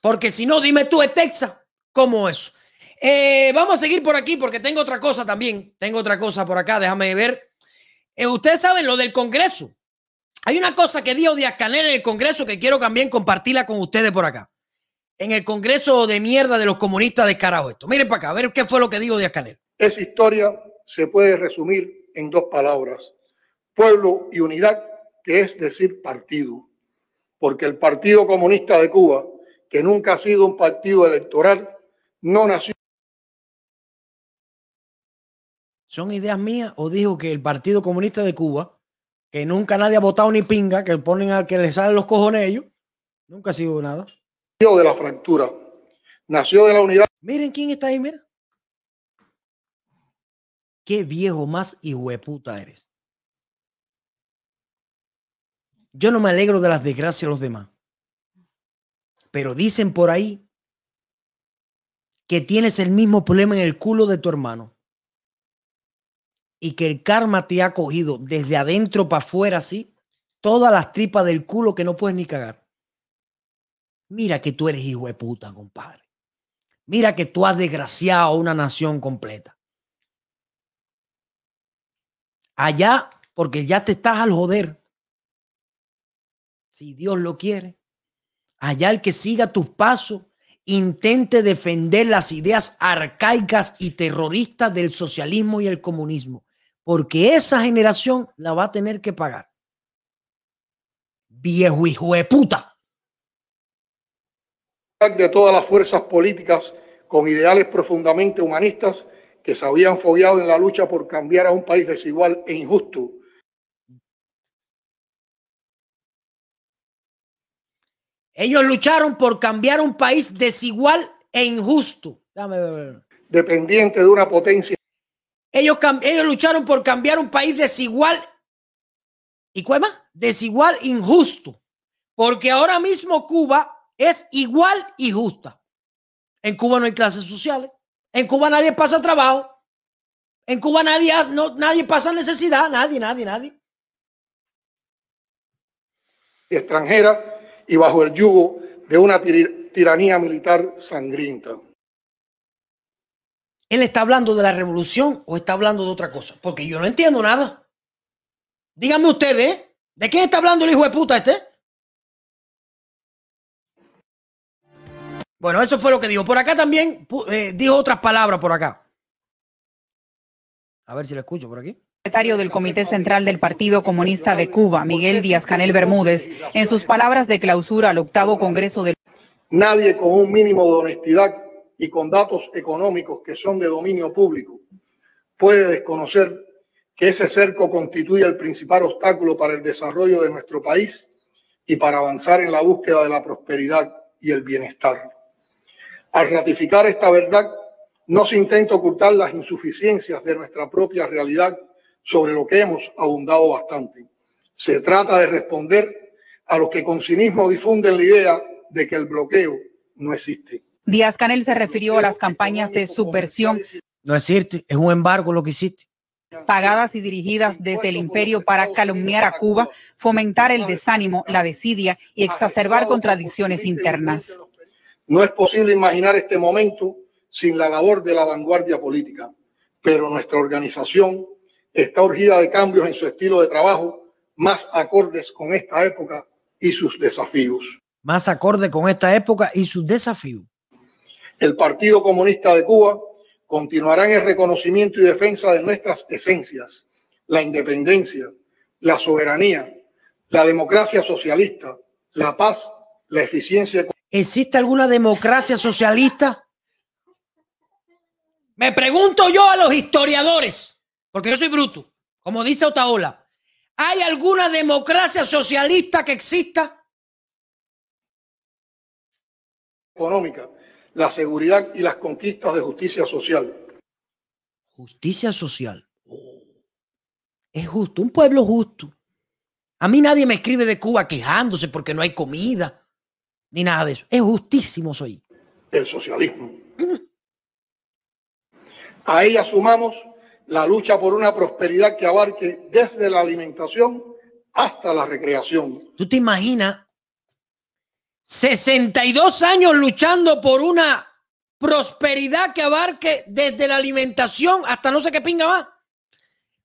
Porque si no, dime tú, Texas, ¿cómo eso? Eh, vamos a seguir por aquí porque tengo otra cosa también. Tengo otra cosa por acá, déjame ver. Eh, ustedes saben lo del Congreso. Hay una cosa que dijo Díaz Canel en el Congreso que quiero también compartirla con ustedes por acá. En el Congreso de mierda de los comunistas de carajo esto. Miren para acá, a ver qué fue lo que dijo Díaz Canel. Esa historia se puede resumir en dos palabras. Pueblo y unidad, que es decir partido porque el Partido Comunista de Cuba, que nunca ha sido un partido electoral, no nació. ¿Son ideas mías o dijo que el Partido Comunista de Cuba, que nunca nadie ha votado ni pinga, que ponen al que le salen los cojones ellos, nunca ha sido nada? De la fractura, nació de la unidad. Miren quién está ahí, mira. Qué viejo más hijo de puta eres. Yo no me alegro de las desgracias de los demás. Pero dicen por ahí que tienes el mismo problema en el culo de tu hermano. Y que el karma te ha cogido desde adentro para afuera, así, todas las tripas del culo que no puedes ni cagar. Mira que tú eres hijo de puta, compadre. Mira que tú has desgraciado a una nación completa. Allá, porque ya te estás al joder si Dios lo quiere. Allá el que siga tus pasos, intente defender las ideas arcaicas y terroristas del socialismo y el comunismo, porque esa generación la va a tener que pagar. Viejo hijo de puta. De todas las fuerzas políticas con ideales profundamente humanistas que se habían fogueado en la lucha por cambiar a un país desigual e injusto Ellos lucharon por cambiar un país desigual e injusto. Dependiente de una potencia. Ellos, ellos lucharon por cambiar un país desigual. ¿Y cuál más? Desigual, injusto. Porque ahora mismo Cuba es igual y justa. En Cuba no hay clases sociales. En Cuba nadie pasa trabajo. En Cuba nadie, no, nadie pasa necesidad. Nadie, nadie, nadie. Extranjera y bajo el yugo de una tiranía militar sangrienta. ¿Él está hablando de la revolución o está hablando de otra cosa? Porque yo no entiendo nada. Díganme ustedes, ¿de quién está hablando el hijo de puta este? Bueno, eso fue lo que dijo. Por acá también eh, dijo otras palabras por acá. A ver si lo escucho por aquí secretario del Comité Central del Partido Comunista de Cuba, Miguel Díaz Canel Bermúdez, en sus palabras de clausura al octavo Congreso del... Nadie con un mínimo de honestidad y con datos económicos que son de dominio público puede desconocer que ese cerco constituye el principal obstáculo para el desarrollo de nuestro país y para avanzar en la búsqueda de la prosperidad y el bienestar. Al ratificar esta verdad, no se intenta ocultar las insuficiencias de nuestra propia realidad sobre lo que hemos abundado bastante. Se trata de responder a los que con cinismo difunden la idea de que el bloqueo no existe. Díaz Canel se refirió a las campañas de subversión. No existe, es un embargo lo que hiciste. Pagadas y dirigidas desde el imperio para calumniar a Cuba, fomentar el desánimo, la desidia y exacerbar contradicciones internas. No es posible imaginar este momento sin la labor de la vanguardia política pero nuestra organización está urgida de cambios en su estilo de trabajo más acordes con esta época y sus desafíos. Más acorde con esta época y sus desafíos. El Partido Comunista de Cuba continuará en el reconocimiento y defensa de nuestras esencias, la independencia, la soberanía, la democracia socialista, la paz, la eficiencia. ¿Existe alguna democracia socialista? Me pregunto yo a los historiadores, porque yo soy bruto, como dice Otaola. ¿Hay alguna democracia socialista que exista? Económica, la seguridad y las conquistas de justicia social. Justicia social. Oh, es justo, un pueblo justo. A mí nadie me escribe de Cuba quejándose porque no hay comida, ni nada de eso. Es justísimo soy. El socialismo. A ella sumamos la lucha por una prosperidad que abarque desde la alimentación hasta la recreación. ¿Tú te imaginas 62 años luchando por una prosperidad que abarque desde la alimentación hasta no sé qué pinga más?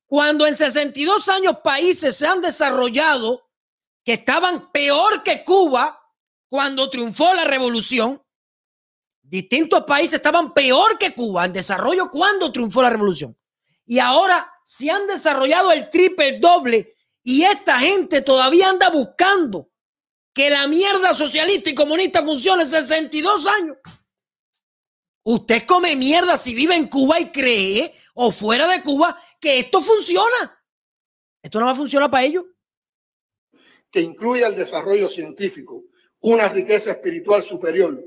Cuando en 62 años países se han desarrollado que estaban peor que Cuba cuando triunfó la revolución, distintos países estaban peor que Cuba en desarrollo cuando triunfó la revolución. Y ahora se han desarrollado el triple doble y esta gente todavía anda buscando que la mierda socialista y comunista funcione 62 años. Usted come mierda si vive en Cuba y cree o fuera de Cuba que esto funciona. Esto no va a funcionar para ellos. Que incluya el desarrollo científico, una riqueza espiritual superior.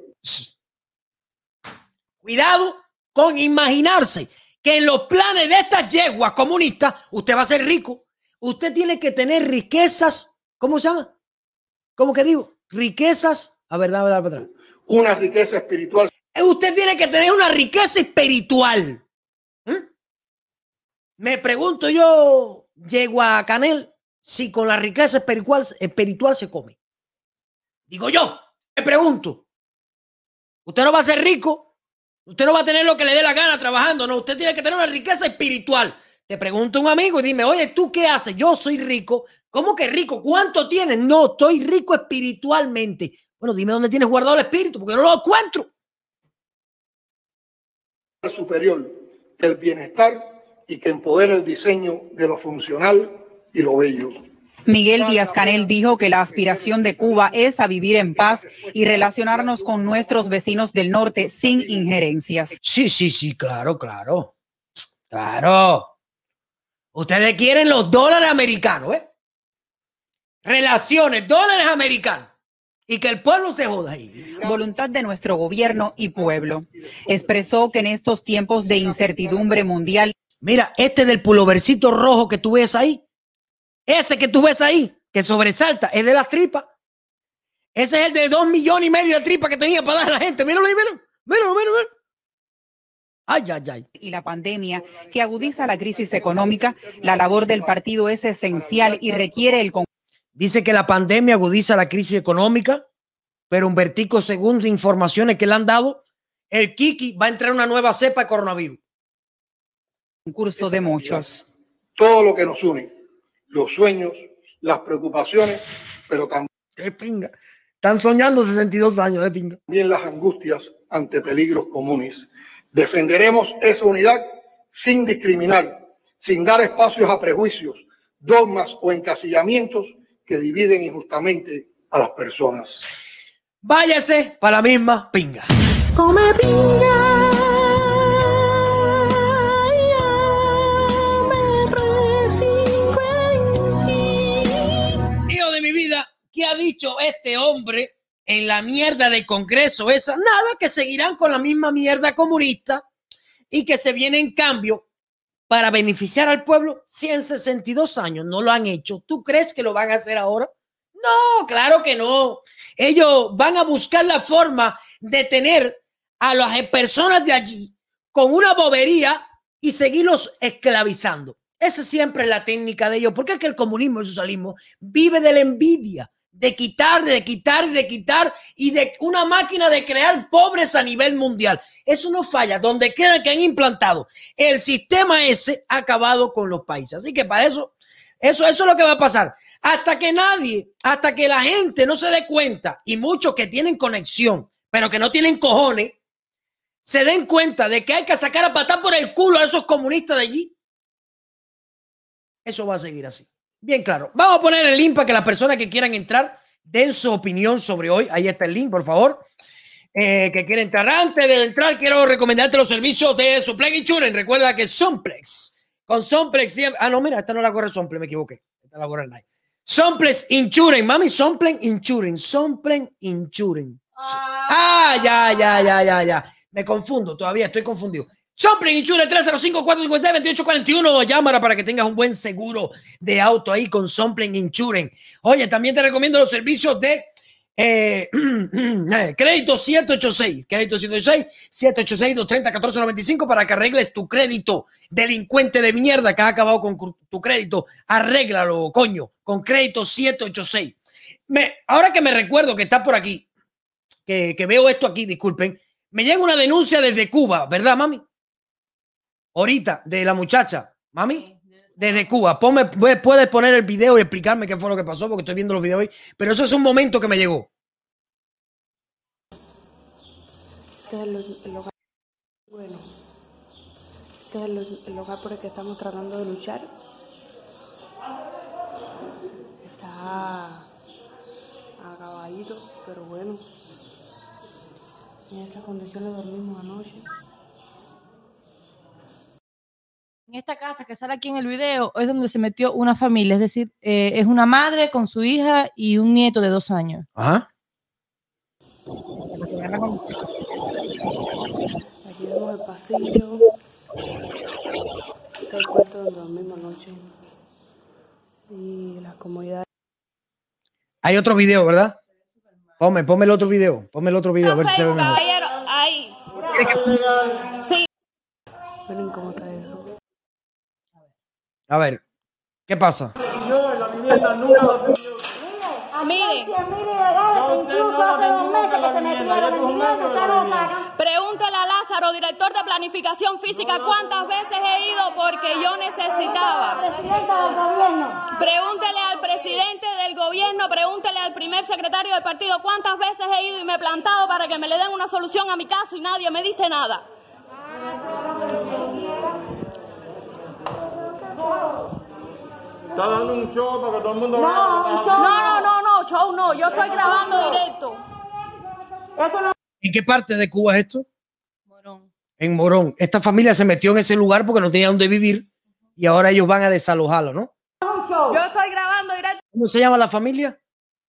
Cuidado con imaginarse que en los planes de estas yeguas comunistas usted va a ser rico. Usted tiene que tener riquezas, ¿cómo se llama? ¿Cómo que digo? Riquezas, a ver, dame, dame para atrás. Una riqueza espiritual. Usted tiene que tener una riqueza espiritual. Me pregunto yo, llego a Canel, si con la riqueza espiritual, espiritual se come. Digo yo, me pregunto, usted no va a ser rico, usted no va a tener lo que le dé la gana trabajando, no, usted tiene que tener una riqueza espiritual. Te pregunto a un amigo y dime, oye, ¿tú qué haces? Yo soy rico. ¿Cómo que rico? ¿Cuánto tienes? No, estoy rico espiritualmente. Bueno, dime dónde tienes guardado el espíritu, porque no lo encuentro. Superior, el bienestar y que empodera el diseño de lo funcional y lo bello. Miguel Díaz Canel dijo que la aspiración de Cuba es a vivir en paz y relacionarnos con nuestros vecinos del norte sin injerencias. Sí, sí, sí, claro, claro. Claro. Ustedes quieren los dólares americanos, ¿eh? Relaciones, dólares americanos. Y que el pueblo se joda ahí. Voluntad de nuestro gobierno y pueblo. Expresó que en estos tiempos de incertidumbre mundial Mira, este del pulovercito rojo que tú ves ahí, ese que tú ves ahí, que sobresalta, es de las tripas. Ese es el de dos millones y medio de tripas que tenía para dar a la gente. Míralo ahí, míralo, míralo, míralo. Ay, ay, ay. Y la pandemia que agudiza la crisis económica, la labor del partido es esencial y requiere el... Dice que la pandemia agudiza la crisis económica, pero Humbertico, según informaciones que le han dado, el Kiki va a entrar una nueva cepa de coronavirus curso de muchos. Todo lo que nos une, los sueños, las preocupaciones, pero también... ¡Qué pinga! Están soñando 62 años de pinga. También las angustias ante peligros comunes. Defenderemos esa unidad sin discriminar, sin dar espacios a prejuicios, dogmas o encasillamientos que dividen injustamente a las personas. Váyase para la misma pinga. Come pinga. ¿Qué ha dicho este hombre en la mierda del Congreso esa? Nada, que seguirán con la misma mierda comunista y que se viene en cambio para beneficiar al pueblo 162 años. No lo han hecho. ¿Tú crees que lo van a hacer ahora? No, claro que no. Ellos van a buscar la forma de tener a las personas de allí con una bobería y seguirlos esclavizando. Esa siempre es la técnica de ellos, porque es que el comunismo, el socialismo, vive de la envidia de quitar, de quitar, de quitar y de una máquina de crear pobres a nivel mundial. Eso no falla. Donde queda que han implantado el sistema ese ha acabado con los países. Así que para eso, eso, eso es lo que va a pasar. Hasta que nadie, hasta que la gente no se dé cuenta y muchos que tienen conexión, pero que no tienen cojones, se den cuenta de que hay que sacar a patar por el culo a esos comunistas de allí. Eso va a seguir así. Bien claro. Vamos a poner el link para que las personas que quieran entrar den su opinión sobre hoy. Ahí está el link, por favor. Eh, que quieren entrar. Antes de entrar, quiero recomendarte los servicios de Suplex Insurance. Recuerda que Somplex, con Somplex siempre. Ah, no, mira, esta no la corre Somplex, me equivoqué. Esta la corre Nike. Somplex Insurance, mami, Somplex Insurance, Somplex Insurance. Ah, ya, ya, ya, ya, ya. Me confundo, todavía estoy confundido. Somplen Insure 305-456-2841. Llámara para que tengas un buen seguro de auto ahí con Somplen Insurance. Oye, también te recomiendo los servicios de eh, crédito 786. Crédito 786, 786-230-1495 para que arregles tu crédito. Delincuente de mierda que ha acabado con tu crédito. Arréglalo, coño, con crédito 786. Me, ahora que me recuerdo que está por aquí, que, que veo esto aquí, disculpen, me llega una denuncia desde Cuba, ¿verdad, mami? Ahorita de la muchacha, mami, desde Cuba. Ponme, puedes poner el video y explicarme qué fue lo que pasó, porque estoy viendo los videos hoy. Pero eso es un momento que me llegó. El, lugar, bueno, este es el, lugar por el que estamos tratando de luchar. Está acabadito, pero bueno, en estas condiciones dormimos anoche. En esta casa que sale aquí en el video es donde se metió una familia, es decir, eh, es una madre con su hija y un nieto de dos años. Ajá. Aquí vemos el pasillo, el cuarto donde dormimos anoche y las comodidades. Hay otro video, ¿verdad? Ponme, ponme el otro video, ponme el otro video, a ver si se ve mejor. ahí. Sí. Miren cómo está. A ver, ¿qué pasa? Pregúntale a Lázaro, director de planificación física, cuántas veces he ido porque yo necesitaba. Pregúntele al presidente del gobierno, pregúntele al primer secretario del partido, cuántas veces he ido y me he plantado para que me le den una solución a mi caso y nadie me dice nada. Está dando un show para que todo el mundo no, No, no, no, no, show no. Yo estoy grabando directo. ¿En qué parte de Cuba es esto? Morón. En Morón. Esta familia se metió en ese lugar porque no tenía dónde vivir y ahora ellos van a desalojarlo, ¿no? Yo estoy grabando directo. ¿Cómo se llama la familia?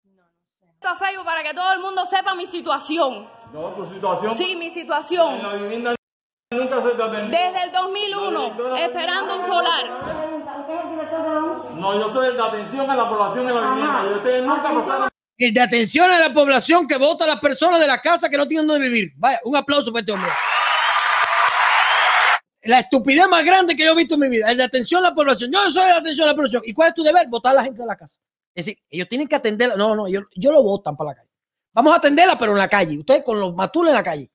No, no sé. A Facebook para que todo el mundo sepa mi situación. No, tu situación. Sí, mi situación. En la vivienda Desde el 2001, esperando un solar. No, yo soy el de atención a la población en la vivienda. Y ustedes nunca pasaron. El de atención a la población que vota a las personas de la casa que no tienen donde vivir. Vaya, un aplauso para este hombre. La estupidez más grande que yo he visto en mi vida. El de atención a la población. Yo soy el de atención a la población. ¿Y cuál es tu deber? Votar a la gente de la casa. Es decir, ellos tienen que atenderla. No, no, yo, yo lo votan para la calle. Vamos a atenderla, pero en la calle. Ustedes con los matules en la calle.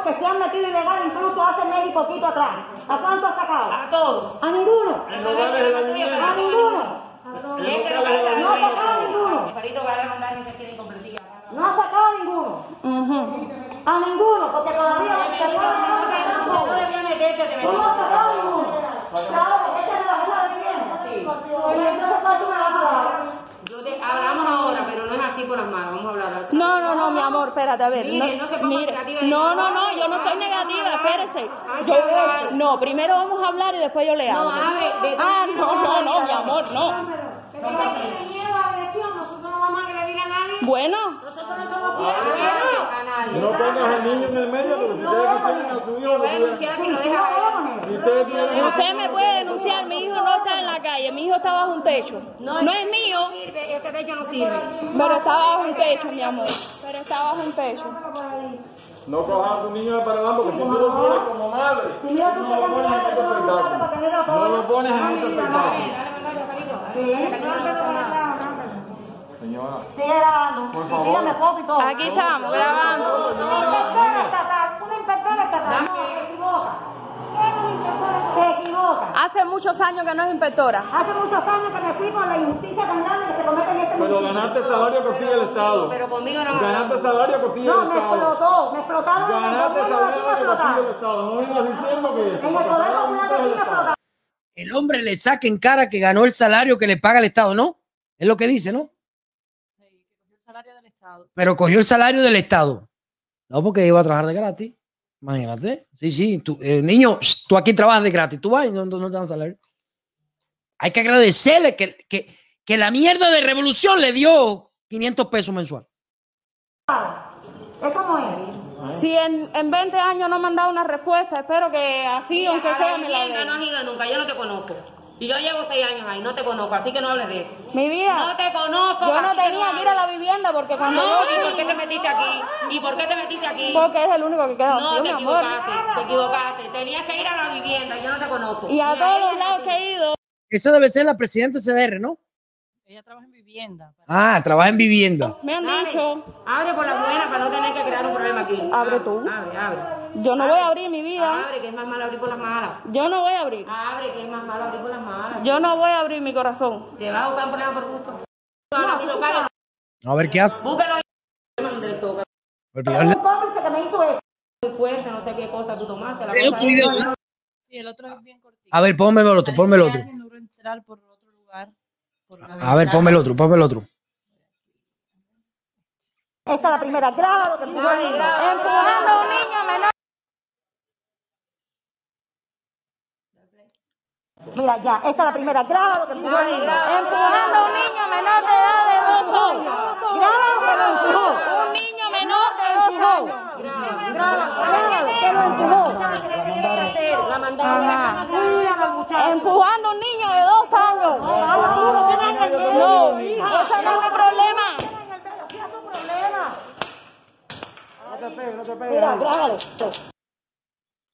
A tantos que se han metido ilegal incluso hace mes y poquito atrás, ¿a cuánto ha sacado? A todos. ¿A ninguno? De la vivienda. ¿A ninguno? No ha sacado a ninguno. No ha sacado a ninguno. A ninguno, porque todavía No debía meterte, te No ha sacado a ninguno. Claro, porque esta es la verdad de. Sí. Y entonces, ¿cuánto me vas a dar? Hablamos ahora, pero no es así con las manos, vamos a hablar así. No, no, no, mi amor, espérate, a ver. Mire, no, no se ponga mire. negativa. No, no, no, yo no estoy negativa, espérese. Yo, no, primero vamos a hablar y después yo le hablo. No, abre, de- Ah, no, no, no, mi amor, no. Pero tiene miedo a agresión, nosotros no vamos a agredir a nadie. Bueno, Nosotros no A nadie. No pongas al niño en el medio, porque si ustedes quieren a su hijo, Voy a denunciar si lo deja ver. si ustedes tienen usted me puede denunciar, mi hijo no está en la calle, mi hijo está bajo un techo. No es mío, No sirve, ese techo no sirve. pero está bajo un techo, mi amor. Pero está bajo un techo. No cojas a tu niño de paredón porque si tú lo quieres como madre, no lo pones en este espectáculo. No lo pones en este espectáculo. Sí, no, pero para señora. Sigue grabando. Por favor. pídame foto y todo. Aquí estamos, grabando. Una inspectora estatal, una inspectora estatal. No, se equivoca. Se equivoca. Hace muchos años que no es inspectora. Hace muchos años que me fui con la injusticia tan grande que se comete en este Pero municipio. ganaste el salario que pide el Estado. Pero conmigo no. Ganaste el salario que pide No, el me Estado. explotó, me explotaron en el gobierno de aquí, me salario que pide el explotaron. Estado. No vengas diciendo que En el poder popular de aquí me explotaron. El hombre le saca en cara que ganó el salario que le paga el Estado, ¿no? Es lo que dice, ¿no? Estado. Pero cogió el salario del Estado. No, porque iba a trabajar de gratis. Imagínate. Sí, sí. Tú, eh, niño, tú aquí trabajas de gratis. Tú vas y no, no- no te dan salario. Hay que agradecerle que, que, que la mierda de revolución le dio 500 pesos mensual. Es como es. Si en, en 20 años no me han dado una respuesta, espero que así, aunque sea, me la vivienda no has den. ido nunca, yo no te conozco. Y yo llevo seis años ahí, no te conozco, así que no hables de eso. Mi vida. No te conozco. Yo no que tenía que ir a la vivienda porque cuando No, yo ¿y por qué te metiste aquí? ¿Y por qué te metiste aquí? Porque es el único que queda No, vacío, te amor. equivocaste, te equivocaste. Tenías que ir a la vivienda, yo no te conozco. Y a Ni todos ella los lados que he ido. Esa debe ser la presidenta CDR, ¿no? Ella trabaja en vivienda. Ah, trabaja en vivienda. Me han dicho. Abre por la buena para no tener que crear un problema aquí. Abre tú. Abre, abre. Yo no voy a abrir mi vida. Abre, que es más malo abrir por las malas. Yo no voy a abrir. Abre, que es más malo abrir por las malas. Yo no voy a abrir mi corazón. Te vas a buscar un problema por gusto. No, A ver qué hace. Búscalo ahí. Olvidarle. Un cómplice que me hizo eso. Muy fuerte, no sé qué cosa tú tomaste. La Hay cosa otro es- video, ¿no? Sí, el otro es bien cortito. A ver, ponme el otro, ponme el otro. Entrar por otro lugar. por la A ver, ponme el otro, ponme el otro. Esa es la primera. Graba lo que empujó el niño. Empujando a un niño menor. Mira, ya. Esa es la primera. Graba lo que empujó el niño. Empujando a un niño menor de edad de dos años. Graba lo que lo empujó. Un niño menor de dos años. Graba que lo empujó. La mandaron. Empujando a un niño de dos años. No. No, eso no es problema. Hacía tu problema. Mira, grábalo.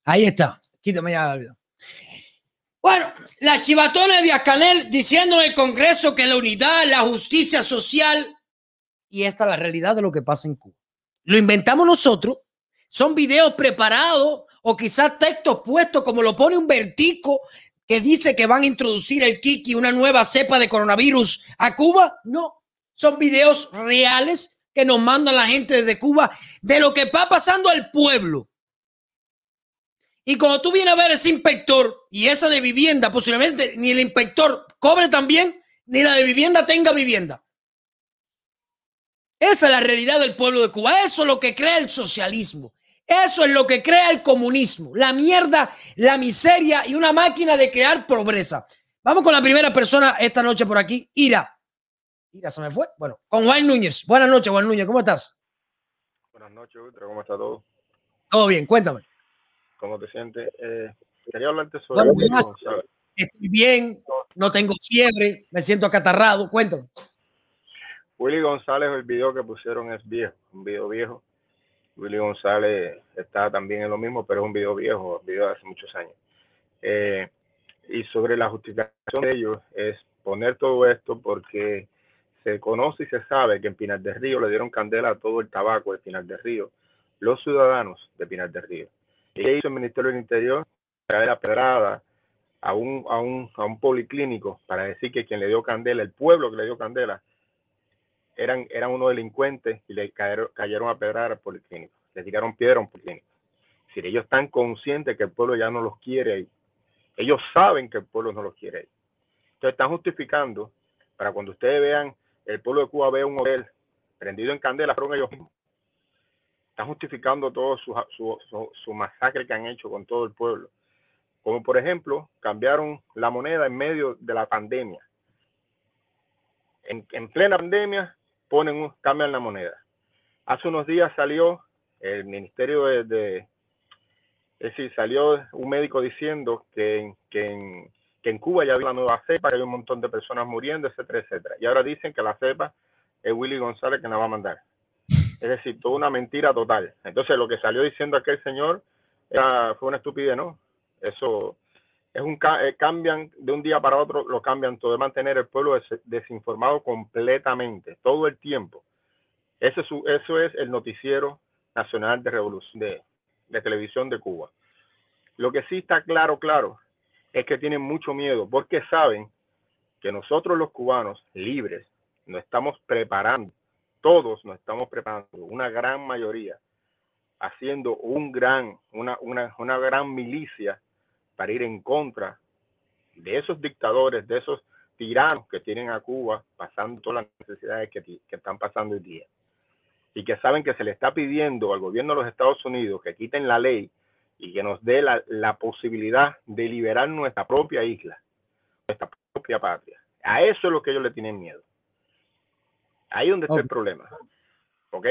Ahí está. Quítame ya el video. Bueno, la chivatona de Canel diciendo en el Congreso que la unidad, la justicia social, y esta es la realidad de lo que pasa en Cuba. Lo inventamos nosotros, son videos preparados o quizás textos puestos como lo pone un vertico que dice que van a introducir el Kiki, una nueva cepa de coronavirus a Cuba. No, son videos reales que nos mandan la gente desde Cuba de lo que va pasando al pueblo. Y cuando tú vienes a ver ese inspector y esa de vivienda, posiblemente ni el inspector cobre también, ni la de vivienda tenga vivienda. Esa es la realidad del pueblo de Cuba. Eso es lo que crea el socialismo. Eso es lo que crea el comunismo. La mierda, la miseria y una máquina de crear pobreza. Vamos con la primera persona esta noche por aquí, Ira. Ira se me fue. Bueno, con Juan Núñez. Buenas noches, Juan Núñez. ¿Cómo estás? Buenas noches, Ultra. ¿Cómo está todo? Todo bien, cuéntame. ¿Cómo te sientes? Eh, quería hablarte sobre Bueno, gracias. González. Estoy bien, no tengo fiebre, me siento acatarrado. Cuéntame. Willy González, el video que pusieron es viejo, un video viejo. Willy González está también en lo mismo, pero es un video viejo, video de hace muchos años. Eh, y sobre la justificación de ellos es poner todo esto porque se conoce y se sabe que en Pinar del Río le dieron candela a todo el tabaco de Pinar del Río, los ciudadanos de Pinar del Río. ¿Y qué hizo el Ministerio del Interior? Traer la pedrada a un, a, un, a un policlínico para decir que quien le dio candela, el pueblo que le dio candela, eran, eran unos delincuentes y le cayeron, cayeron a pedrar al policlínico. Le tiraron piedra a un policlínico. Es decir, ellos están conscientes que el pueblo ya no los quiere ahí. Ellos saben que el pueblo no los quiere ahí. Entonces están justificando para cuando ustedes vean, el pueblo de Cuba ve un hotel prendido en candela, fueron ellos mismos. Están justificando todo su, su, su, su masacre que han hecho con todo el pueblo. Como por ejemplo, cambiaron la moneda en medio de la pandemia. En, en plena pandemia ponen un, cambian la moneda. Hace unos días salió el Ministerio de, es decir, salió un médico diciendo que, en- que, en, que en Cuba ya había una nueva cepa, que hay un montón de personas muriendo, etcétera, etcétera. Y ahora dicen que la cepa es Willy González que nos va a mandar. Es decir, toda una mentira total. Entonces, lo que salió diciendo aquel señor fue una estupidez, ¿no? Eso, es un eh, cambian de un día para otro, lo cambian todo, de mantener el pueblo des- desinformado completamente, todo el tiempo. Eso es, eso es el noticiero nacional de revolución de, de televisión de Cuba. Lo que sí está claro, claro, es que tienen mucho miedo porque saben que nosotros los cubanos libres nos estamos preparando, todos nos estamos preparando, una gran mayoría, haciendo un gran, una, una, una gran milicia para ir en contra de esos dictadores, de esos tiranos que tienen a Cuba pasando todas las necesidades que, están pasando hoy día. Y que saben que se le está pidiendo al gobierno de los Estados Unidos que quiten la ley y que nos dé la, la posibilidad de liberar nuestra propia isla, nuestra propia patria. A eso es lo que ellos le tienen miedo. Ahí es donde está el problema. ¿Ok?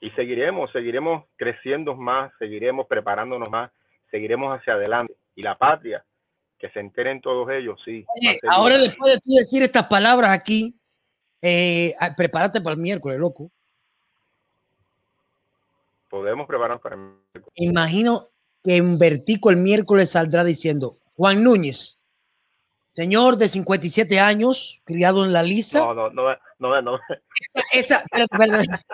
Y seguiremos, seguiremos creciendo más, seguiremos preparándonos más, seguiremos hacia adelante. Y la patria, que se enteren todos ellos, sí. Oye, ahora después de tú decir estas palabras aquí, eh, ah, prepárate para el miércoles, loco. podemos prepararnos para el Imagino que en Vertico el miércoles saldrá diciendo, Juan Núñez, señor de 57 años, criado en la Lisa. No, no, no, no, no. Esa, esa-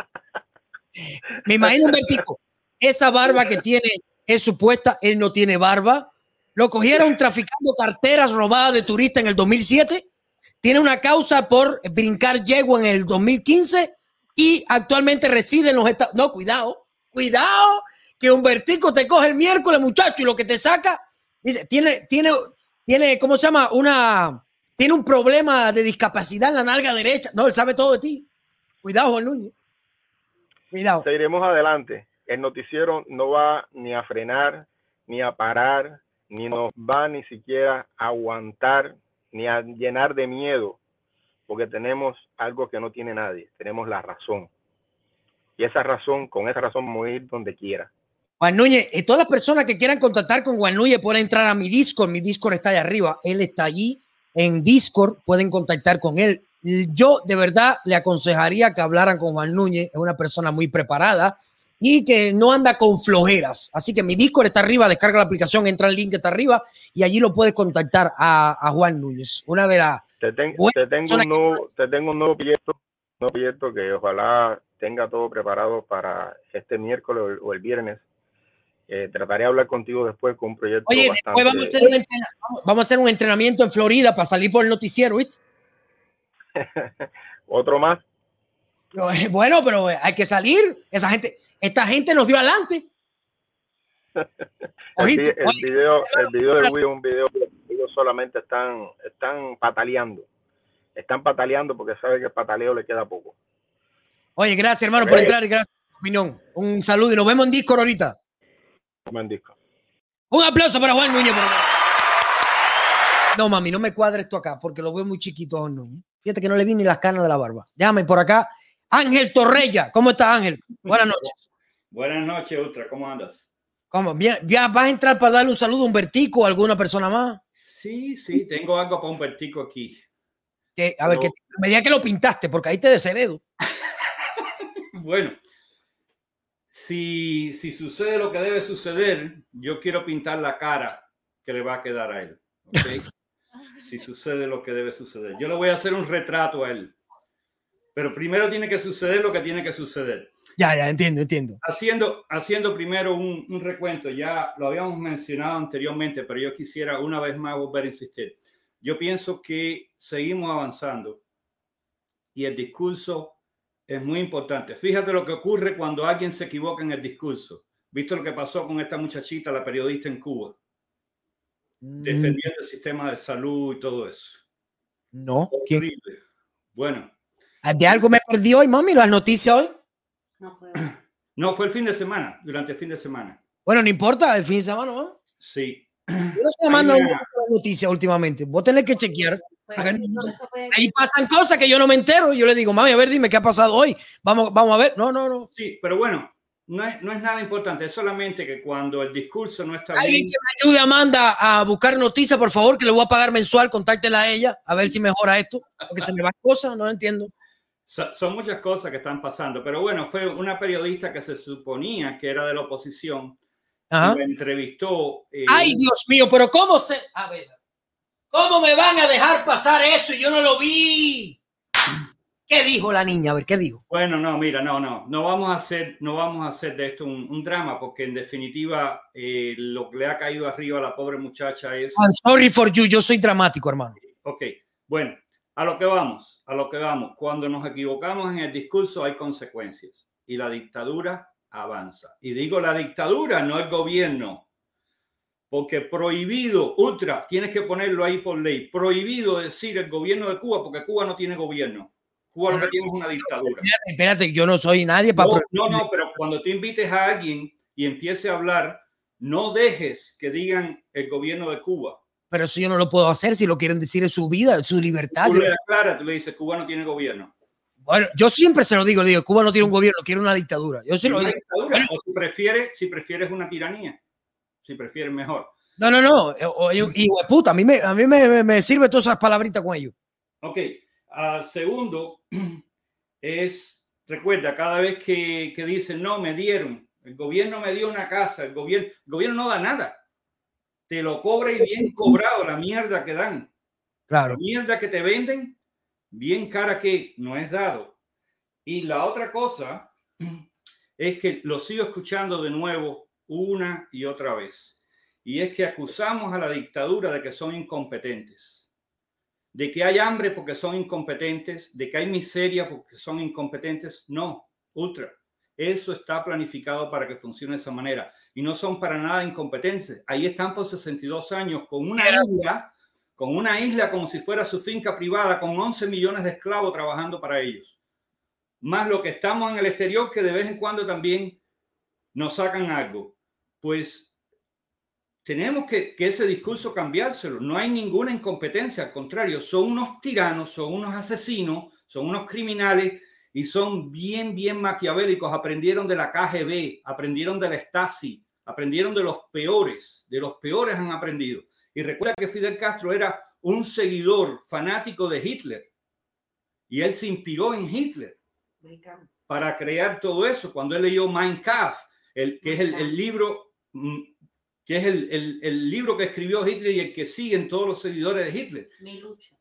me imagino en Vertico, esa barba que tiene es supuesta, él no tiene barba. Lo cogieron traficando carteras robadas de turistas en el 2007. Tiene una causa por brincar yegua en el 2015 y actualmente reside en los Estados No, cuidado, cuidado, que Humbertico te coge el miércoles, muchacho, y lo que te saca, dice, tiene, tiene, tiene, ¿cómo se llama? Una, tiene un problema de discapacidad en la nalga derecha. No, él sabe todo de ti. Cuidado, Juan Núñez. Cuidado. Seguiremos adelante. El noticiero no va ni a frenar, ni a parar, ni nos va ni siquiera a aguantar, ni a llenar de miedo, porque tenemos algo que no tiene nadie, tenemos la razón. Y esa razón, con esa razón, vamos donde quiera. Juan Núñez, y todas las personas que quieran contactar con Juan Núñez pueden entrar a mi Discord. Mi Discord está allá arriba. Él está allí en Discord. Pueden contactar con él. Yo de verdad le aconsejaría que hablaran con Juan Núñez. Es una persona muy preparada y que no anda con flojeras. Así que mi Discord está arriba. Descarga la aplicación, entra el link que está arriba y allí lo puedes contactar a, a Juan Núñez. Una de las Te, ten- Buena te tengo un nuevo, te tengo un nuevo proyecto, un nuevo proyecto que ojalá tenga todo preparado para este miércoles o el, viernes. Eh, trataré de hablar contigo después con un proyecto Oye, bastante... después vamos a, hacer un entrena- vamos- vamos a hacer un entrenamiento en Florida para salir por el noticiero, ¿viste? Otro más. Bueno, pero hay que salir. Esa gente, esta gente nos dio adelante. El, Ojito, el video, el video de Wii es un video que ellos solamente están, están pataleando. Están pataleando porque saben que el pataleo le queda poco. Oye, gracias, hermano, por entrar y gracias por tu opinión. Un saludo y nos vemos en Discord ahorita. Buen disco. Un aplauso para Juan Núñez. por. No, mami, no me cuadre esto acá porque lo veo muy chiquito Juan Núñez. Fíjate que no le vi ni las canas de la barba. Déjame por acá. Ángel Torreya. ¿Cómo estás, Ángel? Buenas noches. Buenas noches, Ultra. ¿Cómo andas? ¿Cómo? Bien, ¿Ya vas a entrar para darle un saludo a Humbertico o a alguna persona más? Sí, sí, tengo algo para un vertico aquí. Que, a ver, que me diga que lo pintaste porque ahí te desheredo. Bueno, si, si sucede lo que debe suceder, yo quiero pintar la cara que le va a quedar a él. si sucede lo que debe suceder. Yo le voy a hacer un retrato a él. Pero primero tiene que suceder lo que tiene que suceder. Ya, ya, entiendo, entiendo. Haciendo, haciendo primero un, un recuento, ya lo habíamos mencionado anteriormente, pero yo quisiera una vez más volver a insistir. Yo pienso que seguimos avanzando y el discurso es muy importante. Fíjate lo que ocurre cuando alguien se equivoca en el discurso. ¿Viste lo que pasó con esta muchachita, la periodista en Cuba? Defendiendo el sistema de salud y todo eso. No. ¿quién? Horrible. Bueno, ¿De algo me perdí hoy, mami? ¿Las noticias hoy? no fue el fin de semana, durante el fin de semana. Bueno, no importa, el fin de semana, ¿no? Sí. Yo no estoy una- noticias últimamente. Vos tenés que chequear. porque ahí pasan cosas que yo no me entero. Yo le digo, mami, a ver, dime qué ha pasado hoy. Vamos, vamos a ver. No, no, no. Sí, pero bueno, no es, no es nada importante, es solamente que cuando el discurso no está Alguien bien, que me ayude a Amanda a buscar noticias, por favor, que le voy a pagar mensual. Contáctela a ella, a ver si mejora esto. Porque se me van cosas, no lo entiendo. So- son muchas cosas que están pasando. Pero bueno, fue una periodista que se suponía que era de la oposición Ajá. la entrevistó. eh, Ay, Dios mío, pero ¿cómo se.? A ver, ¿cómo me van a dejar pasar eso y yo no lo vi? ¿Qué dijo la niña? A ver, ¿qué dijo? Bueno, no, mira, no, no, no vamos a hacer, no vamos a hacer de esto un, un drama, porque en definitiva eh, lo que le ha caído arriba a la pobre muchacha es. I'm sorry for you, yo soy dramático, hermano. Ok, bueno, a lo que vamos, a lo que vamos. Cuando nos equivocamos en el discurso hay consecuencias y la dictadura avanza. Y digo la dictadura, no el gobierno, porque prohibido, ultra, tienes que ponerlo ahí por ley, prohibido decir el gobierno de Cuba, porque Cuba no tiene gobierno. Cuba lo que tiene es una dictadura. Espérate, espérate, yo no soy nadie para. No, no, no, pero cuando tú invites a alguien y empiece a hablar, no dejes que digan el gobierno de Cuba. Pero eso yo no lo puedo hacer si lo quieren decir en su vida, en su libertad. Tú le aclaras, tú le dices, Cuba no tiene gobierno. Bueno, yo siempre se lo digo, digo, Cuba no tiene un gobierno, quiere una dictadura. Yo se lo digo. dictadura, o si prefieres, si prefieres una tiranía, si prefieres mejor. No, no, no. o- y, y, puta, a mí me, a mí me, me- me sirve todas esas palabritas con ellos. Ok, ah, segundo es, recuerda, cada vez que, que dicen, no, me dieron, el gobierno me dio una casa, el gobierno, el gobierno no da nada. Te lo cobra y bien cobrado la mierda que dan. Claro. La mierda que te venden, bien cara que no es dado. Y la otra cosa es que lo sigo escuchando de nuevo una y otra vez. Y es que acusamos a la dictadura de que son incompetentes, de que hay hambre porque son incompetentes, de que hay miseria porque son incompetentes. No, ultra. Eso está planificado para que funcione de esa manera. Y no son para nada incompetentes. Ahí están por 62 años con una isla, con una isla como si fuera su finca privada, con 11 millones de esclavos trabajando para ellos. Más lo que estamos en el exterior, que de vez en cuando también nos sacan algo. Pues tenemos que, que ese discurso cambiárselo. No hay ninguna incompetencia, al contrario, son unos tiranos, son unos asesinos, son unos criminales y son bien, bien maquiavélicos. Aprendieron de la KGB, aprendieron de la Stasi, aprendieron de los peores, de los peores han aprendido. Y recuerda que Fidel Castro era un seguidor fanático de Hitler y él se inspiró en Hitler para crear todo eso. Cuando él leyó Mein Kampf, el, que es el, el libro mm, que es el, el- el libro que escribió Hitler y el que siguen todos los seguidores de Hitler. Mi lucha.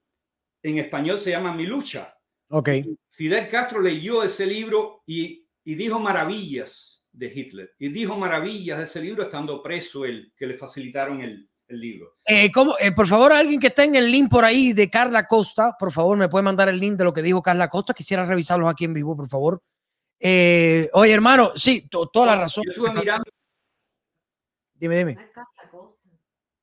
En español se llama Mi lucha. Ok. Fidel Castro leyó ese libro y, y dijo maravillas de Hitler. Y dijo maravillas de ese libro estando preso él, que le facilitaron el, el libro. Eh, ¿cómo? Eh, por favor, alguien que tenga el link por ahí de Carla Costa, por favor, me puede mandar el link de lo que dijo Carla Costa. Quisiera revisarlos aquí en vivo, por favor. Eh, oye, hermano, sí, to- toda la razón. Yo estuve mirando Dime, dime.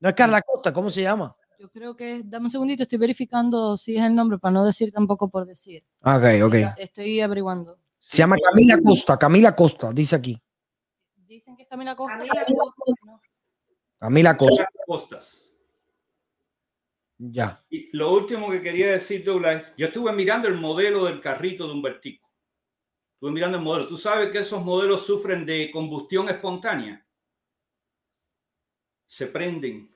No es Carla Costa, ¿cómo se llama? Yo creo que, dame un segundito, estoy verificando si es el nombre para no decir tampoco por decir. Ok, ok. Estoy averiguando. Se llama Camila Costa, Camila Costa, dice aquí. Dicen que es Camila Costa. Camila Costa, Costas. ya. Y lo último que quería decir, Douglas, yo estuve mirando el modelo del carrito de Humbertico. Estuve mirando el modelo. Tú sabes que esos modelos sufren de combustión espontánea. Se prenden.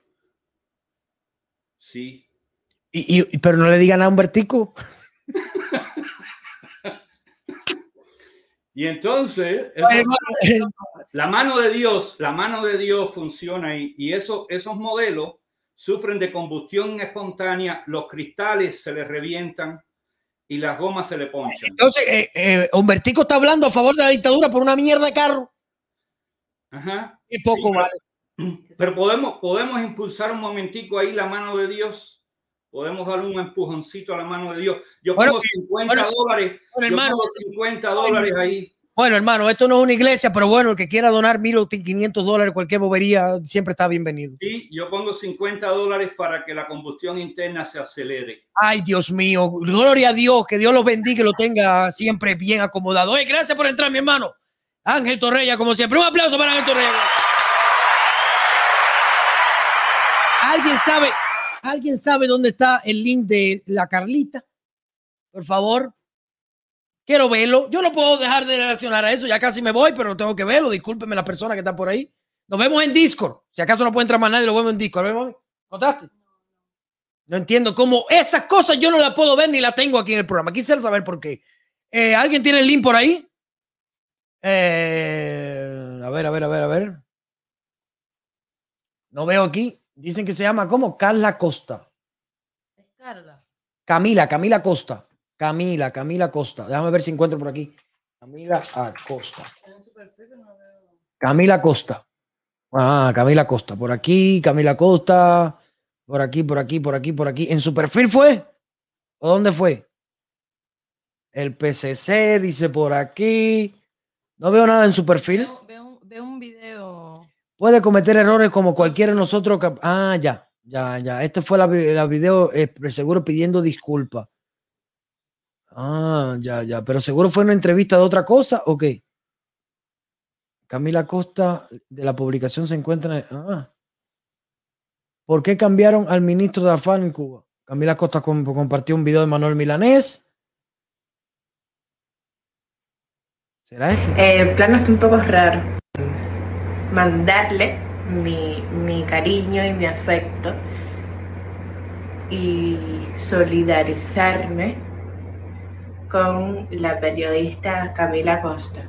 Sí. Y, y- pero no le digan a Humbertico. Y entonces, eso- la mano de Dios, la mano de Dios funciona y, y eso, esos modelos sufren de combustión espontánea, los cristales se les revientan y las gomas se le ponchan. Entonces, eh, eh, Humbertico está hablando a favor de la dictadura por una mierda de carro. Ajá. Y poco Sí, vale. Pero podemos, podemos impulsar un momentico ahí la mano de Dios. Podemos dar un empujoncito a la mano de Dios. Yo Bueno, pongo 50 bueno, dólares. bueno, yo hermano. pongo 50 dólares ahí. Bueno, hermano, esto no es una iglesia, pero bueno, el que quiera donar mil o quinientos dólares, cualquier bobería, siempre está bienvenido. Sí, yo pongo 50 dólares para que la combustión interna se acelere. Ay, Dios mío, gloria a Dios, que Dios los bendiga y lo tenga siempre bien acomodado. Oye, gracias por entrar, mi hermano. Ángel Torreya, como siempre. Un aplauso para Ángel Torreya. ¿Alguien sabe, ¿Alguien sabe dónde está el link de la Carlita? Por favor. Quiero verlo. Yo no puedo dejar de relacionar a eso. Ya casi me voy, pero tengo que verlo. Discúlpeme la persona que está por ahí. Nos vemos en Discord. Si acaso no puede entrar más nadie, lo vemos en Discord. ¿Contaste? No entiendo cómo esas cosas yo no las puedo ver ni las tengo aquí en el programa. Quisiera saber por qué. Eh, ¿Alguien tiene el link por ahí? Eh, a ver, a ver, a ver, a ver. No veo aquí. Dicen que se llama ¿cómo? Carla Costa. Es Carla. Camila, Camila Costa. Camila, Camila Costa. Déjame ver si encuentro por aquí. Camila Acosta. Camila Costa. Ah, Camila Costa. Por aquí, Camila Costa. Por aquí, por aquí, por aquí, por aquí. ¿En su perfil fue? ¿O dónde fue? El PCC dice por aquí. No veo nada en su perfil. Veo, veo un- veo un video. Puede cometer errores como cualquiera de nosotros. Ah, ya, ya, ya. Este fue la, vi- la video, eh, seguro pidiendo disculpas. Ah, ya, ya. Pero seguro fue una entrevista de otra cosa o qué? Camila Costa de la publicación se encuentra. en- Ah. ¿Por qué cambiaron al ministro de Afán en Cuba? Camila Costa com- compartió un video de Manuel Milanés. ¿Será este? Eh, El plano está un poco raro. Mandarle mi, mi cariño y mi afecto y solidarizarme con la periodista Camila Costa.